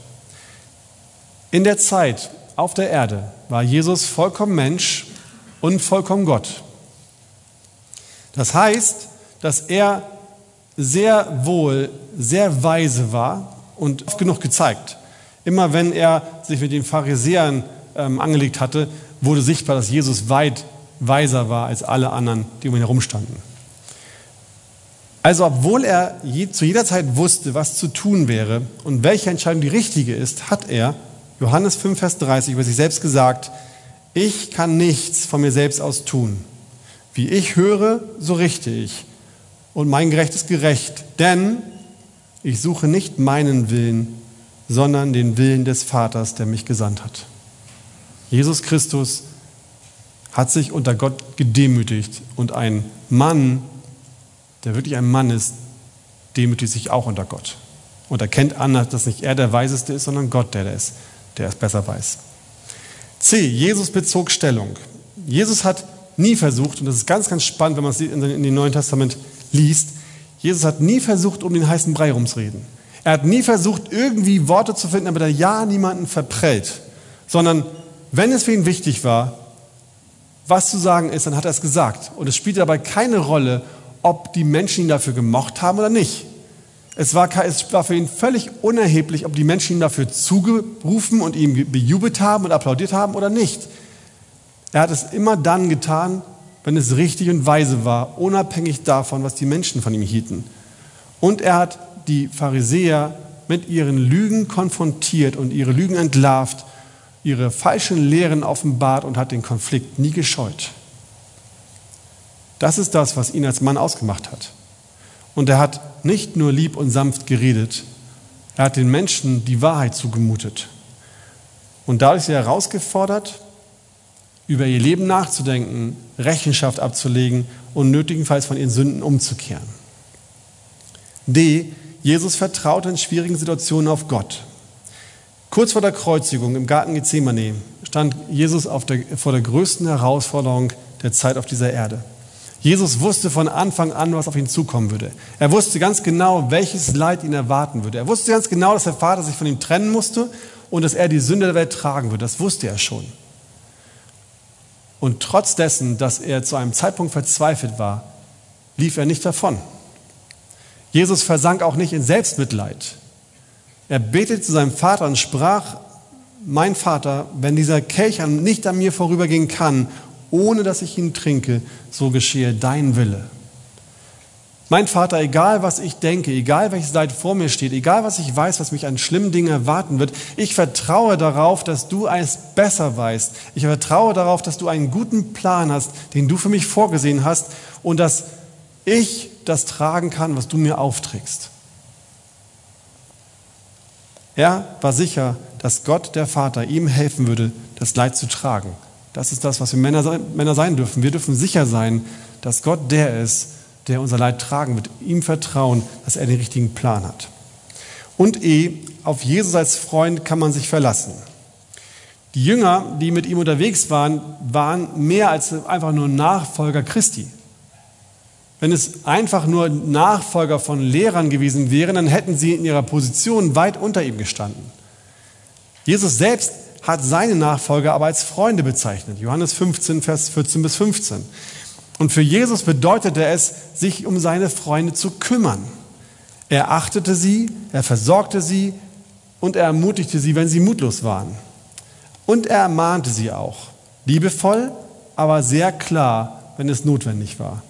In der Zeit auf der Erde war Jesus vollkommen Mensch und vollkommen Gott. Das heißt, dass er sehr wohl, sehr weise war und oft genug gezeigt. Immer wenn er sich mit den Pharisäern ähm, angelegt hatte, wurde sichtbar, dass Jesus weit weiser war als alle anderen, die um ihn herum standen. Also obwohl er je, zu jeder Zeit wusste, was zu tun wäre und welche Entscheidung die richtige ist, hat er, Johannes 5, Vers 30, über sich selbst gesagt, ich kann nichts von mir selbst aus tun. Wie ich höre, so richte ich. Und mein Gerecht ist gerecht, denn ich suche nicht meinen Willen, sondern den Willen des Vaters, der mich gesandt hat. Jesus Christus hat sich unter Gott gedemütigt und ein Mann, der wirklich ein Mann ist, demütigt sich auch unter Gott und erkennt an, dass nicht er der Weiseste ist, sondern Gott der, der der es besser weiß. C. Jesus bezog Stellung. Jesus hat nie versucht, und das ist ganz, ganz spannend, wenn man es in dem Neuen Testament liest, Jesus hat nie versucht, um den heißen Brei rumzureden. Er hat nie versucht, irgendwie Worte zu finden, damit er ja niemanden verprellt, sondern wenn es für ihn wichtig war, was zu sagen ist, dann hat er es gesagt. Und es spielte dabei keine Rolle, ob die Menschen ihn dafür gemocht haben oder nicht. Es war, es war für ihn völlig unerheblich, ob die Menschen ihn dafür zugerufen und ihm bejubelt haben und applaudiert haben oder nicht. Er hat es immer dann getan, wenn es richtig und weise war, unabhängig davon, was die Menschen von ihm hielten. Und er hat die Pharisäer mit ihren Lügen konfrontiert und ihre Lügen entlarvt ihre falschen Lehren offenbart und hat den Konflikt nie gescheut. Das ist das, was ihn als Mann ausgemacht hat. Und er hat nicht nur lieb und sanft geredet, er hat den Menschen die Wahrheit zugemutet. Und dadurch ist er herausgefordert, über ihr Leben nachzudenken, Rechenschaft abzulegen und nötigenfalls von ihren Sünden umzukehren. D. Jesus vertraut in schwierigen Situationen auf Gott. Kurz vor der Kreuzigung im Garten Gethsemane stand Jesus der, vor der größten Herausforderung der Zeit auf dieser Erde. Jesus wusste von Anfang an, was auf ihn zukommen würde. Er wusste ganz genau, welches Leid ihn erwarten würde. Er wusste ganz genau, dass der Vater sich von ihm trennen musste und dass er die Sünde der Welt tragen würde. Das wusste er schon. Und trotz dessen, dass er zu einem Zeitpunkt verzweifelt war, lief er nicht davon. Jesus versank auch nicht in Selbstmitleid. Er betete zu seinem Vater und sprach, mein Vater, wenn dieser Kelch nicht an mir vorübergehen kann, ohne dass ich ihn trinke, so geschehe dein Wille. Mein Vater, egal was ich denke, egal welches Leid vor mir steht, egal was ich weiß, was mich an schlimmen Dingen erwarten wird, ich vertraue darauf, dass du es besser weißt. Ich vertraue darauf, dass du einen guten Plan hast, den du für mich vorgesehen hast und dass ich das tragen kann, was du mir aufträgst. Er war sicher, dass Gott, der Vater, ihm helfen würde, das Leid zu tragen. Das ist das, was wir Männer, Männer sein dürfen. Wir dürfen sicher sein, dass Gott der ist, der unser Leid tragen wird. Ihm vertrauen, dass er den richtigen Plan hat. Und E, auf Jesus als Freund kann man sich verlassen. Die Jünger, die mit ihm unterwegs waren, waren mehr als einfach nur Nachfolger Christi. Wenn es einfach nur Nachfolger von Lehrern gewesen wären, dann hätten sie in ihrer Position weit unter ihm gestanden. Jesus selbst hat seine Nachfolger aber als Freunde bezeichnet. Johannes 15, Vers 14 bis 15. Und für Jesus bedeutete es, sich um seine Freunde zu kümmern. Er achtete sie, er versorgte sie und er ermutigte sie, wenn sie mutlos waren. Und er ermahnte sie auch, liebevoll, aber sehr klar, wenn es notwendig war.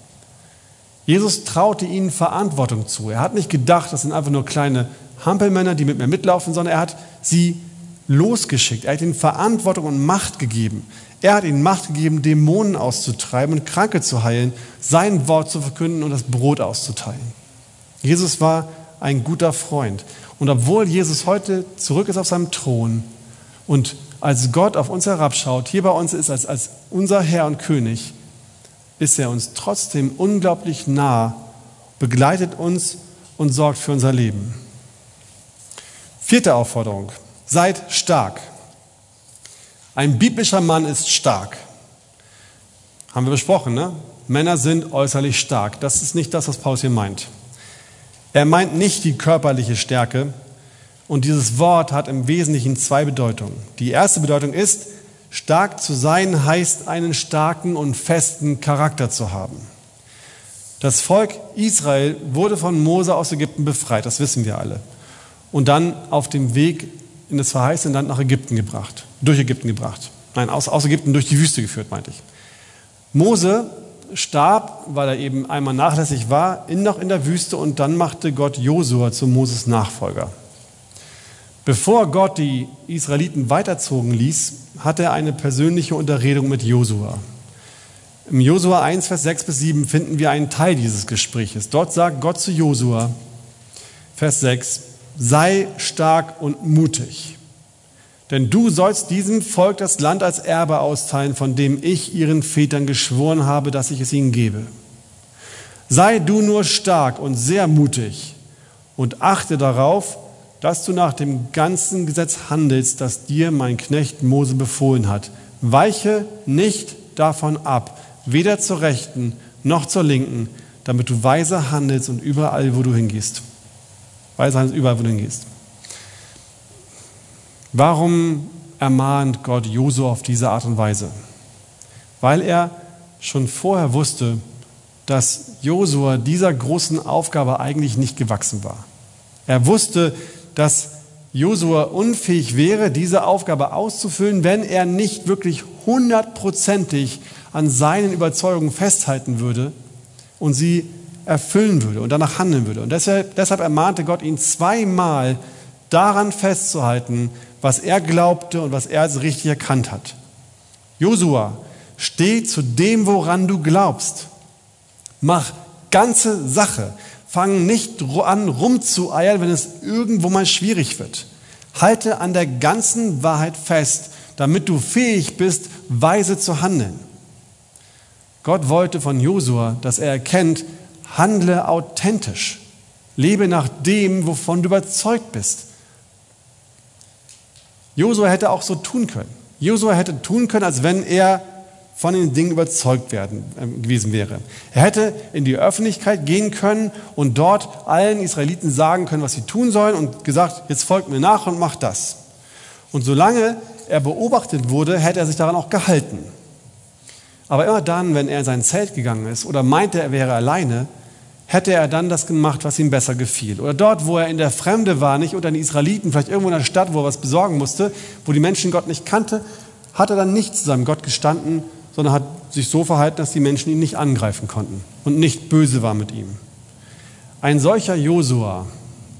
Jesus traute ihnen Verantwortung zu. Er hat nicht gedacht, das sind einfach nur kleine Hampelmänner, die mit mir mitlaufen, sondern er hat sie losgeschickt. Er hat ihnen Verantwortung und Macht gegeben. Er hat ihnen Macht gegeben, Dämonen auszutreiben und Kranke zu heilen, sein Wort zu verkünden und das Brot auszuteilen. Jesus war ein guter Freund. Und obwohl Jesus heute zurück ist auf seinem Thron und als Gott auf uns herabschaut, hier bei uns ist als, als unser Herr und König, ist er uns trotzdem unglaublich nah, begleitet uns und sorgt für unser Leben. Vierte Aufforderung. Seid stark. Ein biblischer Mann ist stark. Haben wir besprochen, ne? Männer sind äußerlich stark. Das ist nicht das, was Paulus hier meint. Er meint nicht die körperliche Stärke. Und dieses Wort hat im Wesentlichen zwei Bedeutungen. Die erste Bedeutung ist, Stark zu sein heißt, einen starken und festen Charakter zu haben. Das Volk Israel wurde von Mose aus Ägypten befreit, das wissen wir alle. Und dann auf dem Weg in das verheißene Land nach Ägypten gebracht, durch Ägypten gebracht. Nein, aus, aus Ägypten durch die Wüste geführt, meinte ich. Mose starb, weil er eben einmal nachlässig war, in, noch in der Wüste und dann machte Gott Josua zu Moses Nachfolger. Bevor Gott die Israeliten weiterzogen ließ, hatte er eine persönliche Unterredung mit Josua. Im Josua 1, Vers 6 bis 7 finden wir einen Teil dieses Gespräches. Dort sagt Gott zu Josua, Vers 6, sei stark und mutig, denn du sollst diesem Volk das Land als Erbe austeilen, von dem ich ihren Vätern geschworen habe, dass ich es ihnen gebe. Sei du nur stark und sehr mutig und achte darauf, dass du nach dem ganzen Gesetz handelst, das dir mein Knecht Mose befohlen hat. Weiche nicht davon ab, weder zur Rechten noch zur Linken, damit du weise handelst und überall, wo du hingehst. Weise handelst überall, wo du hingehst. Warum ermahnt Gott Josua auf diese Art und Weise? Weil er schon vorher wusste, dass Josua dieser großen Aufgabe eigentlich nicht gewachsen war. Er wusste, dass Josua unfähig wäre, diese Aufgabe auszufüllen, wenn er nicht wirklich hundertprozentig an seinen Überzeugungen festhalten würde und sie erfüllen würde und danach handeln würde. Und deshalb, deshalb ermahnte Gott ihn zweimal daran festzuhalten, was er glaubte und was er als richtig erkannt hat. Josua, steh zu dem, woran du glaubst. Mach ganze Sache. Fang nicht an, rumzueiern, wenn es irgendwo mal schwierig wird. Halte an der ganzen Wahrheit fest, damit du fähig bist, weise zu handeln. Gott wollte von Josua, dass er erkennt, handle authentisch. Lebe nach dem, wovon du überzeugt bist. Josua hätte auch so tun können. Josua hätte tun können, als wenn er von den Dingen überzeugt werden, äh, gewesen wäre. Er hätte in die Öffentlichkeit gehen können und dort allen Israeliten sagen können, was sie tun sollen und gesagt, jetzt folgt mir nach und macht das. Und solange er beobachtet wurde, hätte er sich daran auch gehalten. Aber immer dann, wenn er in sein Zelt gegangen ist oder meinte, er wäre alleine, hätte er dann das gemacht, was ihm besser gefiel. Oder dort, wo er in der Fremde war, nicht unter den Israeliten, vielleicht irgendwo in der Stadt, wo er was besorgen musste, wo die Menschen Gott nicht kannte, hat er dann nicht zu seinem Gott gestanden, sondern hat sich so verhalten, dass die Menschen ihn nicht angreifen konnten und nicht böse war mit ihm. Ein solcher Josua,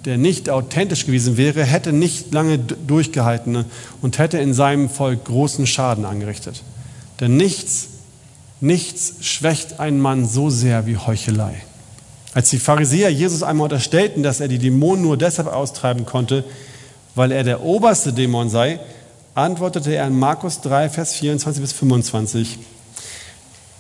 der nicht authentisch gewesen wäre, hätte nicht lange durchgehalten und hätte in seinem Volk großen Schaden angerichtet. Denn nichts, nichts schwächt einen Mann so sehr wie Heuchelei. Als die Pharisäer Jesus einmal unterstellten, dass er die Dämonen nur deshalb austreiben konnte, weil er der oberste Dämon sei, antwortete er in Markus 3, Vers 24 bis 25.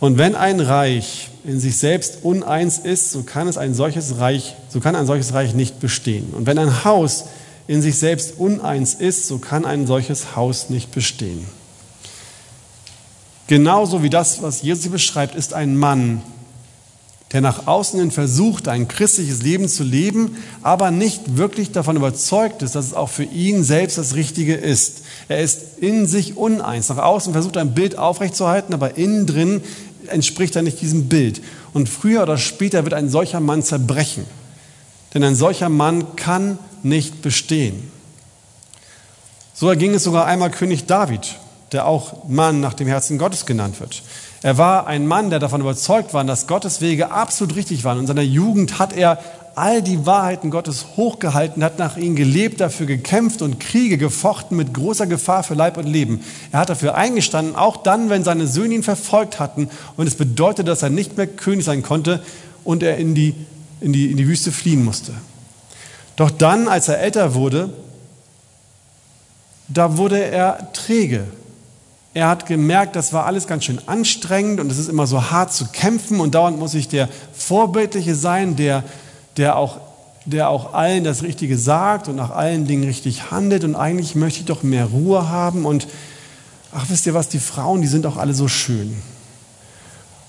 Und wenn ein Reich in sich selbst uneins ist, so kann es ein solches Reich, so kann ein solches Reich nicht bestehen. Und wenn ein Haus in sich selbst uneins ist, so kann ein solches Haus nicht bestehen. Genauso wie das, was Jesus beschreibt, ist ein Mann, der nach außen hin versucht, ein christliches Leben zu leben, aber nicht wirklich davon überzeugt ist, dass es auch für ihn selbst das Richtige ist. Er ist in sich uneins. Nach außen versucht er ein Bild aufrechtzuerhalten, aber innen drin entspricht er nicht diesem Bild. Und früher oder später wird ein solcher Mann zerbrechen. Denn ein solcher Mann kann nicht bestehen. So erging es sogar einmal König David, der auch Mann nach dem Herzen Gottes genannt wird. Er war ein Mann, der davon überzeugt war, dass Gottes Wege absolut richtig waren. In seiner Jugend hat er all die Wahrheiten Gottes hochgehalten, hat nach ihnen gelebt, dafür gekämpft und Kriege gefochten mit großer Gefahr für Leib und Leben. Er hat dafür eingestanden, auch dann, wenn seine Söhne ihn verfolgt hatten und es bedeutete, dass er nicht mehr König sein konnte und er in die, in die, in die Wüste fliehen musste. Doch dann, als er älter wurde, da wurde er träge er hat gemerkt, das war alles ganz schön anstrengend und es ist immer so hart zu kämpfen und dauernd muss ich der Vorbildliche sein, der, der, auch, der auch allen das Richtige sagt und nach allen Dingen richtig handelt und eigentlich möchte ich doch mehr Ruhe haben und ach, wisst ihr was, die Frauen, die sind auch alle so schön.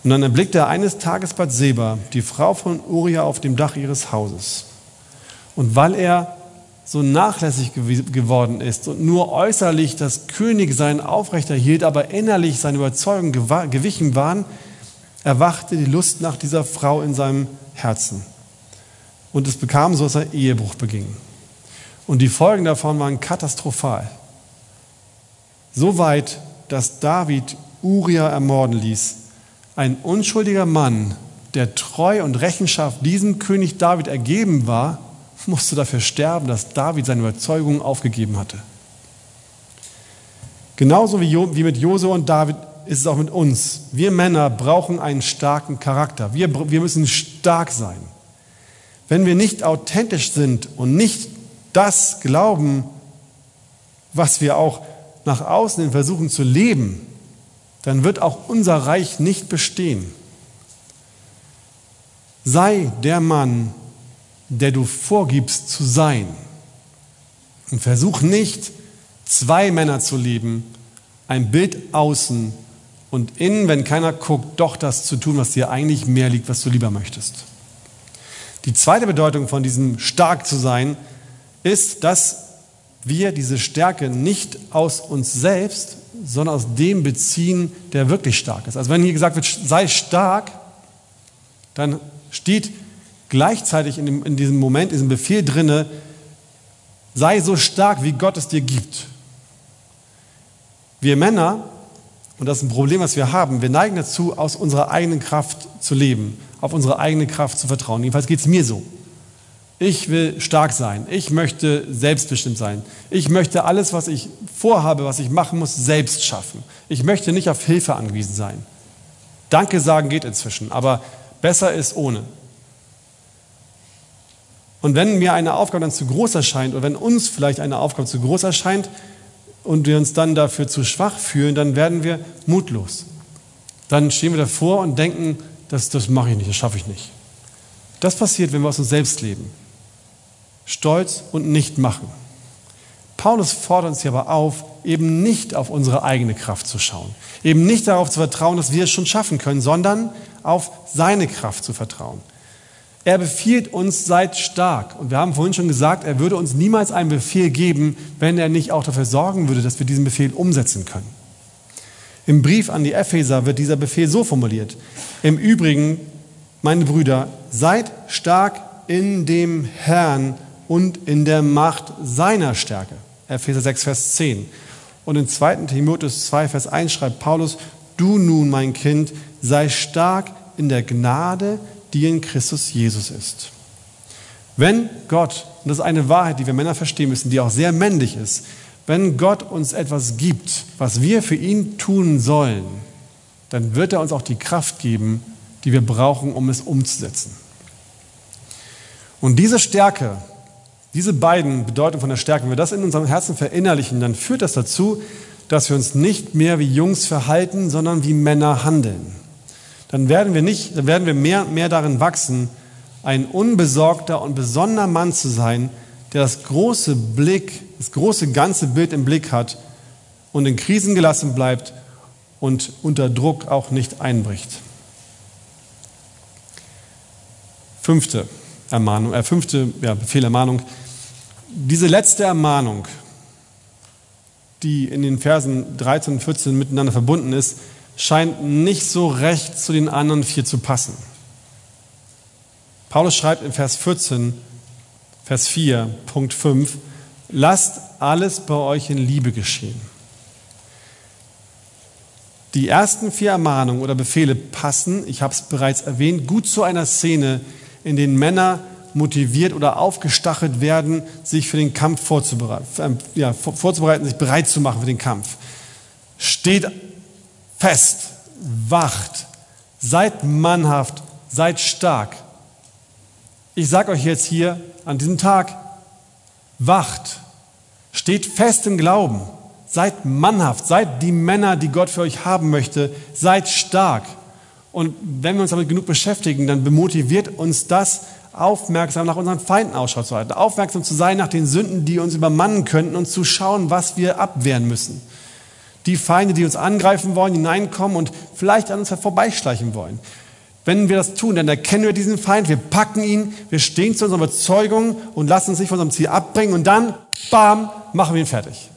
Und dann erblickt er eines Tages Bad Seba, die Frau von Uriah auf dem Dach ihres Hauses. Und weil er so nachlässig geworden ist und nur äußerlich das Königsein aufrechterhielt, aber innerlich seine Überzeugungen gewichen waren, erwachte die Lust nach dieser Frau in seinem Herzen. Und es bekam so, dass er Ehebruch beging. Und die Folgen davon waren katastrophal. So weit, dass David Uriah ermorden ließ. Ein unschuldiger Mann, der treu und Rechenschaft diesem König David ergeben war, musste dafür sterben, dass David seine Überzeugungen aufgegeben hatte. Genauso wie mit Jose und David ist es auch mit uns. Wir Männer brauchen einen starken Charakter. Wir, wir müssen stark sein. Wenn wir nicht authentisch sind und nicht das glauben, was wir auch nach außen hin versuchen zu leben, dann wird auch unser Reich nicht bestehen. Sei der Mann, der du vorgibst zu sein. Und versuch nicht, zwei Männer zu lieben, ein Bild außen und innen, wenn keiner guckt, doch das zu tun, was dir eigentlich mehr liegt, was du lieber möchtest. Die zweite Bedeutung von diesem stark zu sein ist, dass wir diese Stärke nicht aus uns selbst, sondern aus dem beziehen, der wirklich stark ist. Also wenn hier gesagt wird, sei stark, dann steht gleichzeitig in, dem, in diesem Moment, in diesem Befehl drinne, sei so stark, wie Gott es dir gibt. Wir Männer, und das ist ein Problem, was wir haben, wir neigen dazu, aus unserer eigenen Kraft zu leben, auf unsere eigene Kraft zu vertrauen. Jedenfalls geht es mir so. Ich will stark sein. Ich möchte selbstbestimmt sein. Ich möchte alles, was ich vorhabe, was ich machen muss, selbst schaffen. Ich möchte nicht auf Hilfe angewiesen sein. Danke sagen geht inzwischen, aber besser ist ohne. Und wenn mir eine Aufgabe dann zu groß erscheint oder wenn uns vielleicht eine Aufgabe zu groß erscheint und wir uns dann dafür zu schwach fühlen, dann werden wir mutlos. Dann stehen wir davor und denken, das, das mache ich nicht, das schaffe ich nicht. Das passiert, wenn wir aus uns selbst leben. Stolz und nicht machen. Paulus fordert uns hier aber auf, eben nicht auf unsere eigene Kraft zu schauen. Eben nicht darauf zu vertrauen, dass wir es schon schaffen können, sondern auf seine Kraft zu vertrauen. Er befiehlt uns, seid stark. Und wir haben vorhin schon gesagt, er würde uns niemals einen Befehl geben, wenn er nicht auch dafür sorgen würde, dass wir diesen Befehl umsetzen können. Im Brief an die Epheser wird dieser Befehl so formuliert. Im Übrigen, meine Brüder, seid stark in dem Herrn und in der Macht seiner Stärke. Epheser 6, Vers 10. Und in 2. Timotheus 2, Vers 1 schreibt Paulus, du nun, mein Kind, sei stark in der Gnade, die in Christus Jesus ist. Wenn Gott, und das ist eine Wahrheit, die wir Männer verstehen müssen, die auch sehr männlich ist, wenn Gott uns etwas gibt, was wir für ihn tun sollen, dann wird er uns auch die Kraft geben, die wir brauchen, um es umzusetzen. Und diese Stärke, diese beiden Bedeutungen von der Stärke, wenn wir das in unserem Herzen verinnerlichen, dann führt das dazu, dass wir uns nicht mehr wie Jungs verhalten, sondern wie Männer handeln dann werden wir nicht, dann werden wir mehr und mehr darin wachsen, ein unbesorgter und besonderer Mann zu sein, der das große Blick, das große ganze Bild im Blick hat und in Krisen gelassen bleibt und unter Druck auch nicht einbricht. Fünfte Ermahnung, äh, fünfte ja, Befehl, Ermahnung. Diese letzte Ermahnung, die in den Versen 13 und 14 miteinander verbunden ist, scheint nicht so recht zu den anderen vier zu passen. Paulus schreibt in Vers 14, Vers 4, Punkt 5, lasst alles bei euch in Liebe geschehen. Die ersten vier Ermahnungen oder Befehle passen, ich habe es bereits erwähnt, gut zu einer Szene, in der Männer motiviert oder aufgestachelt werden, sich für den Kampf vorzubereiten, ja, vorzubereiten, sich bereit zu machen für den Kampf. Steht fest, wacht, seid mannhaft, seid stark. Ich sage euch jetzt hier an diesem Tag, wacht, steht fest im Glauben, seid mannhaft, seid die Männer, die Gott für euch haben möchte, seid stark. Und wenn wir uns damit genug beschäftigen, dann bemotiviert uns das, aufmerksam nach unseren Feinden Ausschau zu halten, aufmerksam zu sein nach den Sünden, die uns übermannen könnten und zu schauen, was wir abwehren müssen. Die Feinde, die uns angreifen wollen, hineinkommen und vielleicht an uns vorbeischleichen wollen. Wenn wir das tun, dann erkennen wir diesen Feind, wir packen ihn, wir stehen zu unserer Überzeugung und lassen uns nicht von unserem Ziel abbringen und dann, bam, machen wir ihn fertig.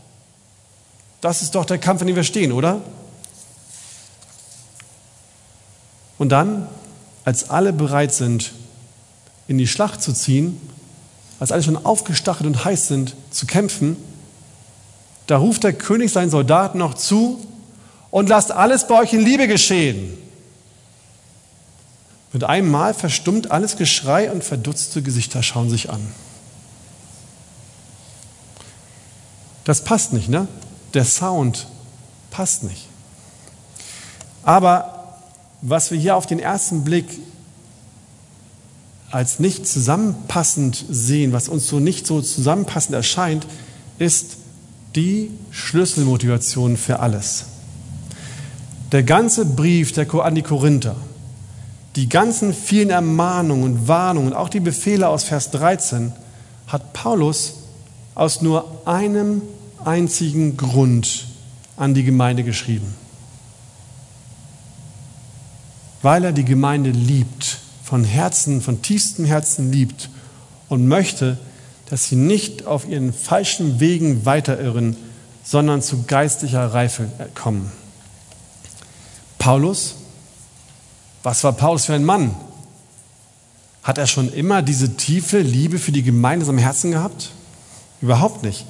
Das ist doch der Kampf, in dem wir stehen, oder? Und dann, als alle bereit sind, in die Schlacht zu ziehen, als alle schon aufgestachelt und heiß sind, zu kämpfen, da ruft der König seinen Soldaten noch zu und lasst alles bei euch in Liebe geschehen. Mit einem Mal verstummt alles Geschrei und verdutzte Gesichter schauen sich an. Das passt nicht, ne? Der Sound passt nicht. Aber was wir hier auf den ersten Blick als nicht zusammenpassend sehen, was uns so nicht so zusammenpassend erscheint, ist die Schlüsselmotivation für alles. Der ganze Brief der an die Korinther die ganzen vielen Ermahnungen und Warnungen, auch die Befehle aus Vers 13, hat Paulus aus nur einem einzigen Grund an die Gemeinde geschrieben. Weil er die Gemeinde liebt, von Herzen, von tiefstem Herzen liebt und möchte, dass sie nicht auf ihren falschen Wegen weiterirren, sondern zu geistlicher Reife kommen. Paulus was war Paulus für ein Mann? Hat er schon immer diese tiefe Liebe für die Gemeinde in Herzen gehabt? Überhaupt nicht.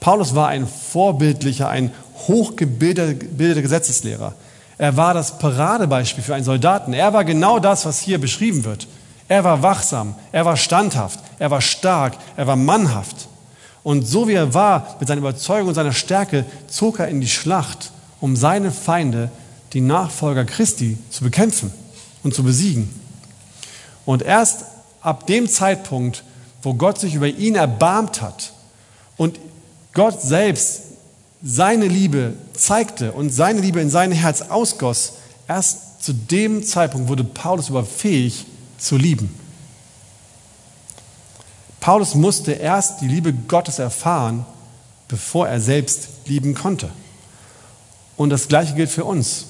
Paulus war ein vorbildlicher, ein hochgebildeter Gesetzeslehrer. Er war das Paradebeispiel für einen Soldaten. Er war genau das, was hier beschrieben wird. Er war wachsam, er war standhaft, er war stark, er war mannhaft. Und so wie er war, mit seiner Überzeugung und seiner Stärke, zog er in die Schlacht, um seine Feinde, die Nachfolger Christi, zu bekämpfen und zu besiegen. Und erst ab dem Zeitpunkt, wo Gott sich über ihn erbarmt hat und Gott selbst seine Liebe zeigte und seine Liebe in sein Herz ausgoss, erst zu dem Zeitpunkt wurde Paulus überhaupt fähig zu lieben. Paulus musste erst die Liebe Gottes erfahren, bevor er selbst lieben konnte. Und das Gleiche gilt für uns.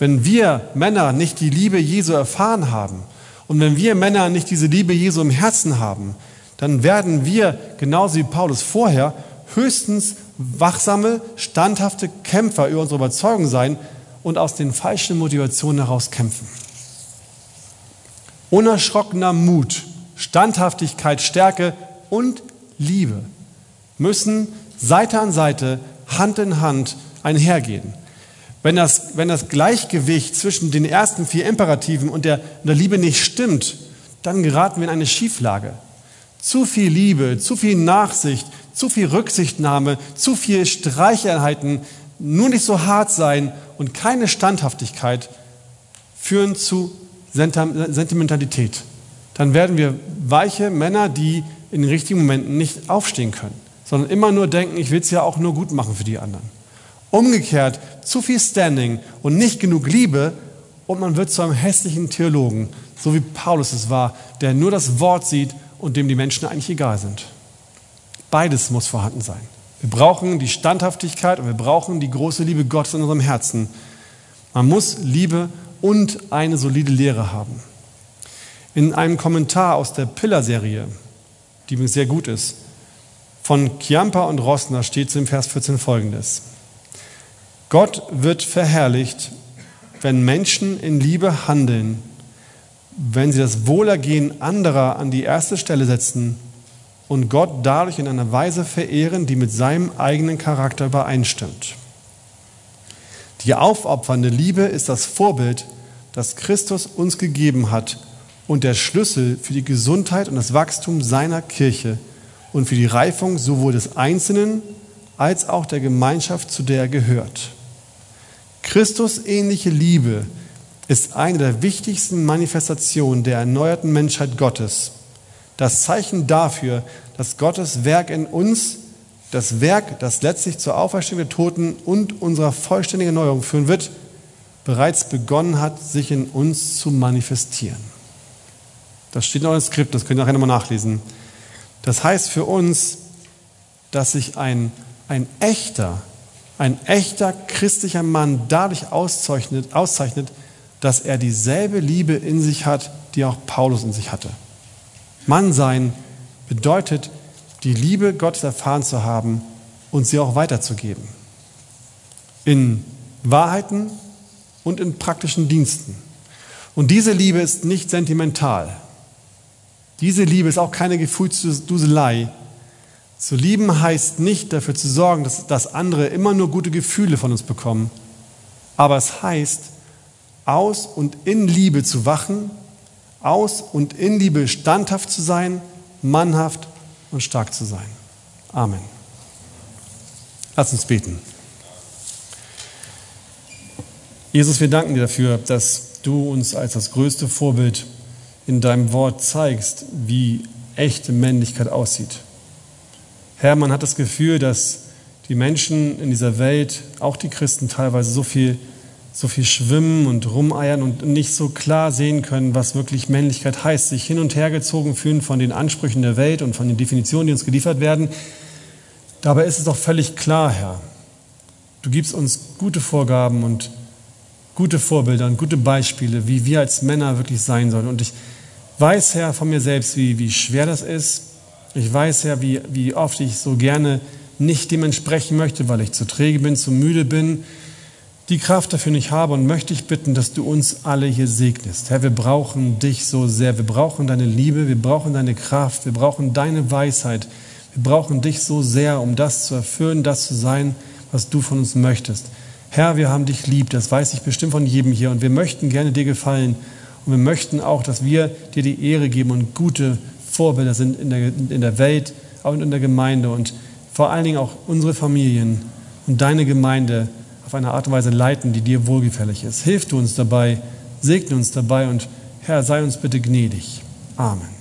Wenn wir Männer nicht die Liebe Jesu erfahren haben und wenn wir Männer nicht diese Liebe Jesu im Herzen haben, dann werden wir, genauso wie Paulus vorher, höchstens wachsame, standhafte Kämpfer über unsere Überzeugung sein und aus den falschen Motivationen heraus kämpfen. Unerschrockener Mut, Standhaftigkeit, Stärke und Liebe müssen Seite an Seite, Hand in Hand einhergehen. Wenn das, wenn das Gleichgewicht zwischen den ersten vier Imperativen und der, der Liebe nicht stimmt, dann geraten wir in eine Schieflage. Zu viel Liebe, zu viel Nachsicht, zu viel Rücksichtnahme, zu viel Streicheinheiten, nur nicht so hart sein und keine Standhaftigkeit führen zu Sentimentalität. Dann werden wir weiche Männer, die in den richtigen Momenten nicht aufstehen können, sondern immer nur denken, ich will es ja auch nur gut machen für die anderen. Umgekehrt, zu viel Standing und nicht genug Liebe und man wird zu einem hässlichen Theologen, so wie Paulus es war, der nur das Wort sieht und dem die Menschen eigentlich egal sind. Beides muss vorhanden sein. Wir brauchen die Standhaftigkeit und wir brauchen die große Liebe Gottes in unserem Herzen. Man muss Liebe und eine solide Lehre haben. In einem Kommentar aus der Pillar-Serie, die übrigens sehr gut ist, von Chiampa und Rossner steht im Vers 14 folgendes. Gott wird verherrlicht, wenn Menschen in Liebe handeln, wenn sie das Wohlergehen anderer an die erste Stelle setzen und Gott dadurch in einer Weise verehren, die mit seinem eigenen Charakter übereinstimmt. Die aufopfernde Liebe ist das Vorbild, das Christus uns gegeben hat und der Schlüssel für die Gesundheit und das Wachstum seiner Kirche und für die Reifung sowohl des Einzelnen als auch der Gemeinschaft, zu der er gehört. Christus ähnliche Liebe ist eine der wichtigsten Manifestationen der erneuerten Menschheit Gottes das Zeichen dafür, dass Gottes Werk in uns, das Werk, das letztlich zur Auferstehung der Toten und unserer vollständigen Erneuerung führen wird, bereits begonnen hat, sich in uns zu manifestieren. Das steht noch im Skript, das könnt ihr nachher nochmal nachlesen. Das heißt für uns, dass sich ein, ein echter, ein echter christlicher Mann dadurch auszeichnet, auszeichnet, dass er dieselbe Liebe in sich hat, die auch Paulus in sich hatte. Mann sein bedeutet, die Liebe Gottes erfahren zu haben und sie auch weiterzugeben. In Wahrheiten und in praktischen Diensten. Und diese Liebe ist nicht sentimental. Diese Liebe ist auch keine Gefühlsduselei. Zu lieben heißt nicht dafür zu sorgen, dass, dass andere immer nur gute Gefühle von uns bekommen. Aber es heißt, aus und in Liebe zu wachen aus und in Liebe standhaft zu sein, mannhaft und stark zu sein. Amen. Lass uns beten. Jesus, wir danken dir dafür, dass du uns als das größte Vorbild in deinem Wort zeigst, wie echte Männlichkeit aussieht. Herr, man hat das Gefühl, dass die Menschen in dieser Welt, auch die Christen teilweise, so viel so viel schwimmen und rumeiern und nicht so klar sehen können, was wirklich Männlichkeit heißt, sich hin und her gezogen fühlen von den Ansprüchen der Welt und von den Definitionen, die uns geliefert werden. Dabei ist es doch völlig klar, Herr. Du gibst uns gute Vorgaben und gute Vorbilder und gute Beispiele, wie wir als Männer wirklich sein sollen. Und ich weiß, Herr, von mir selbst, wie, wie schwer das ist. Ich weiß, Herr, wie, wie oft ich so gerne nicht dementsprechend möchte, weil ich zu träge bin, zu müde bin, die Kraft dafür nicht habe und möchte ich bitten, dass du uns alle hier segnest. Herr, wir brauchen dich so sehr. Wir brauchen deine Liebe, wir brauchen deine Kraft, wir brauchen deine Weisheit. Wir brauchen dich so sehr, um das zu erfüllen, das zu sein, was du von uns möchtest. Herr, wir haben dich lieb, das weiß ich bestimmt von jedem hier und wir möchten gerne dir gefallen und wir möchten auch, dass wir dir die Ehre geben und gute Vorbilder sind in der, in der Welt und in der Gemeinde und vor allen Dingen auch unsere Familien und deine Gemeinde auf eine Art und Weise leiten, die dir wohlgefällig ist. Hilf du uns dabei, segne uns dabei und Herr, sei uns bitte gnädig. Amen.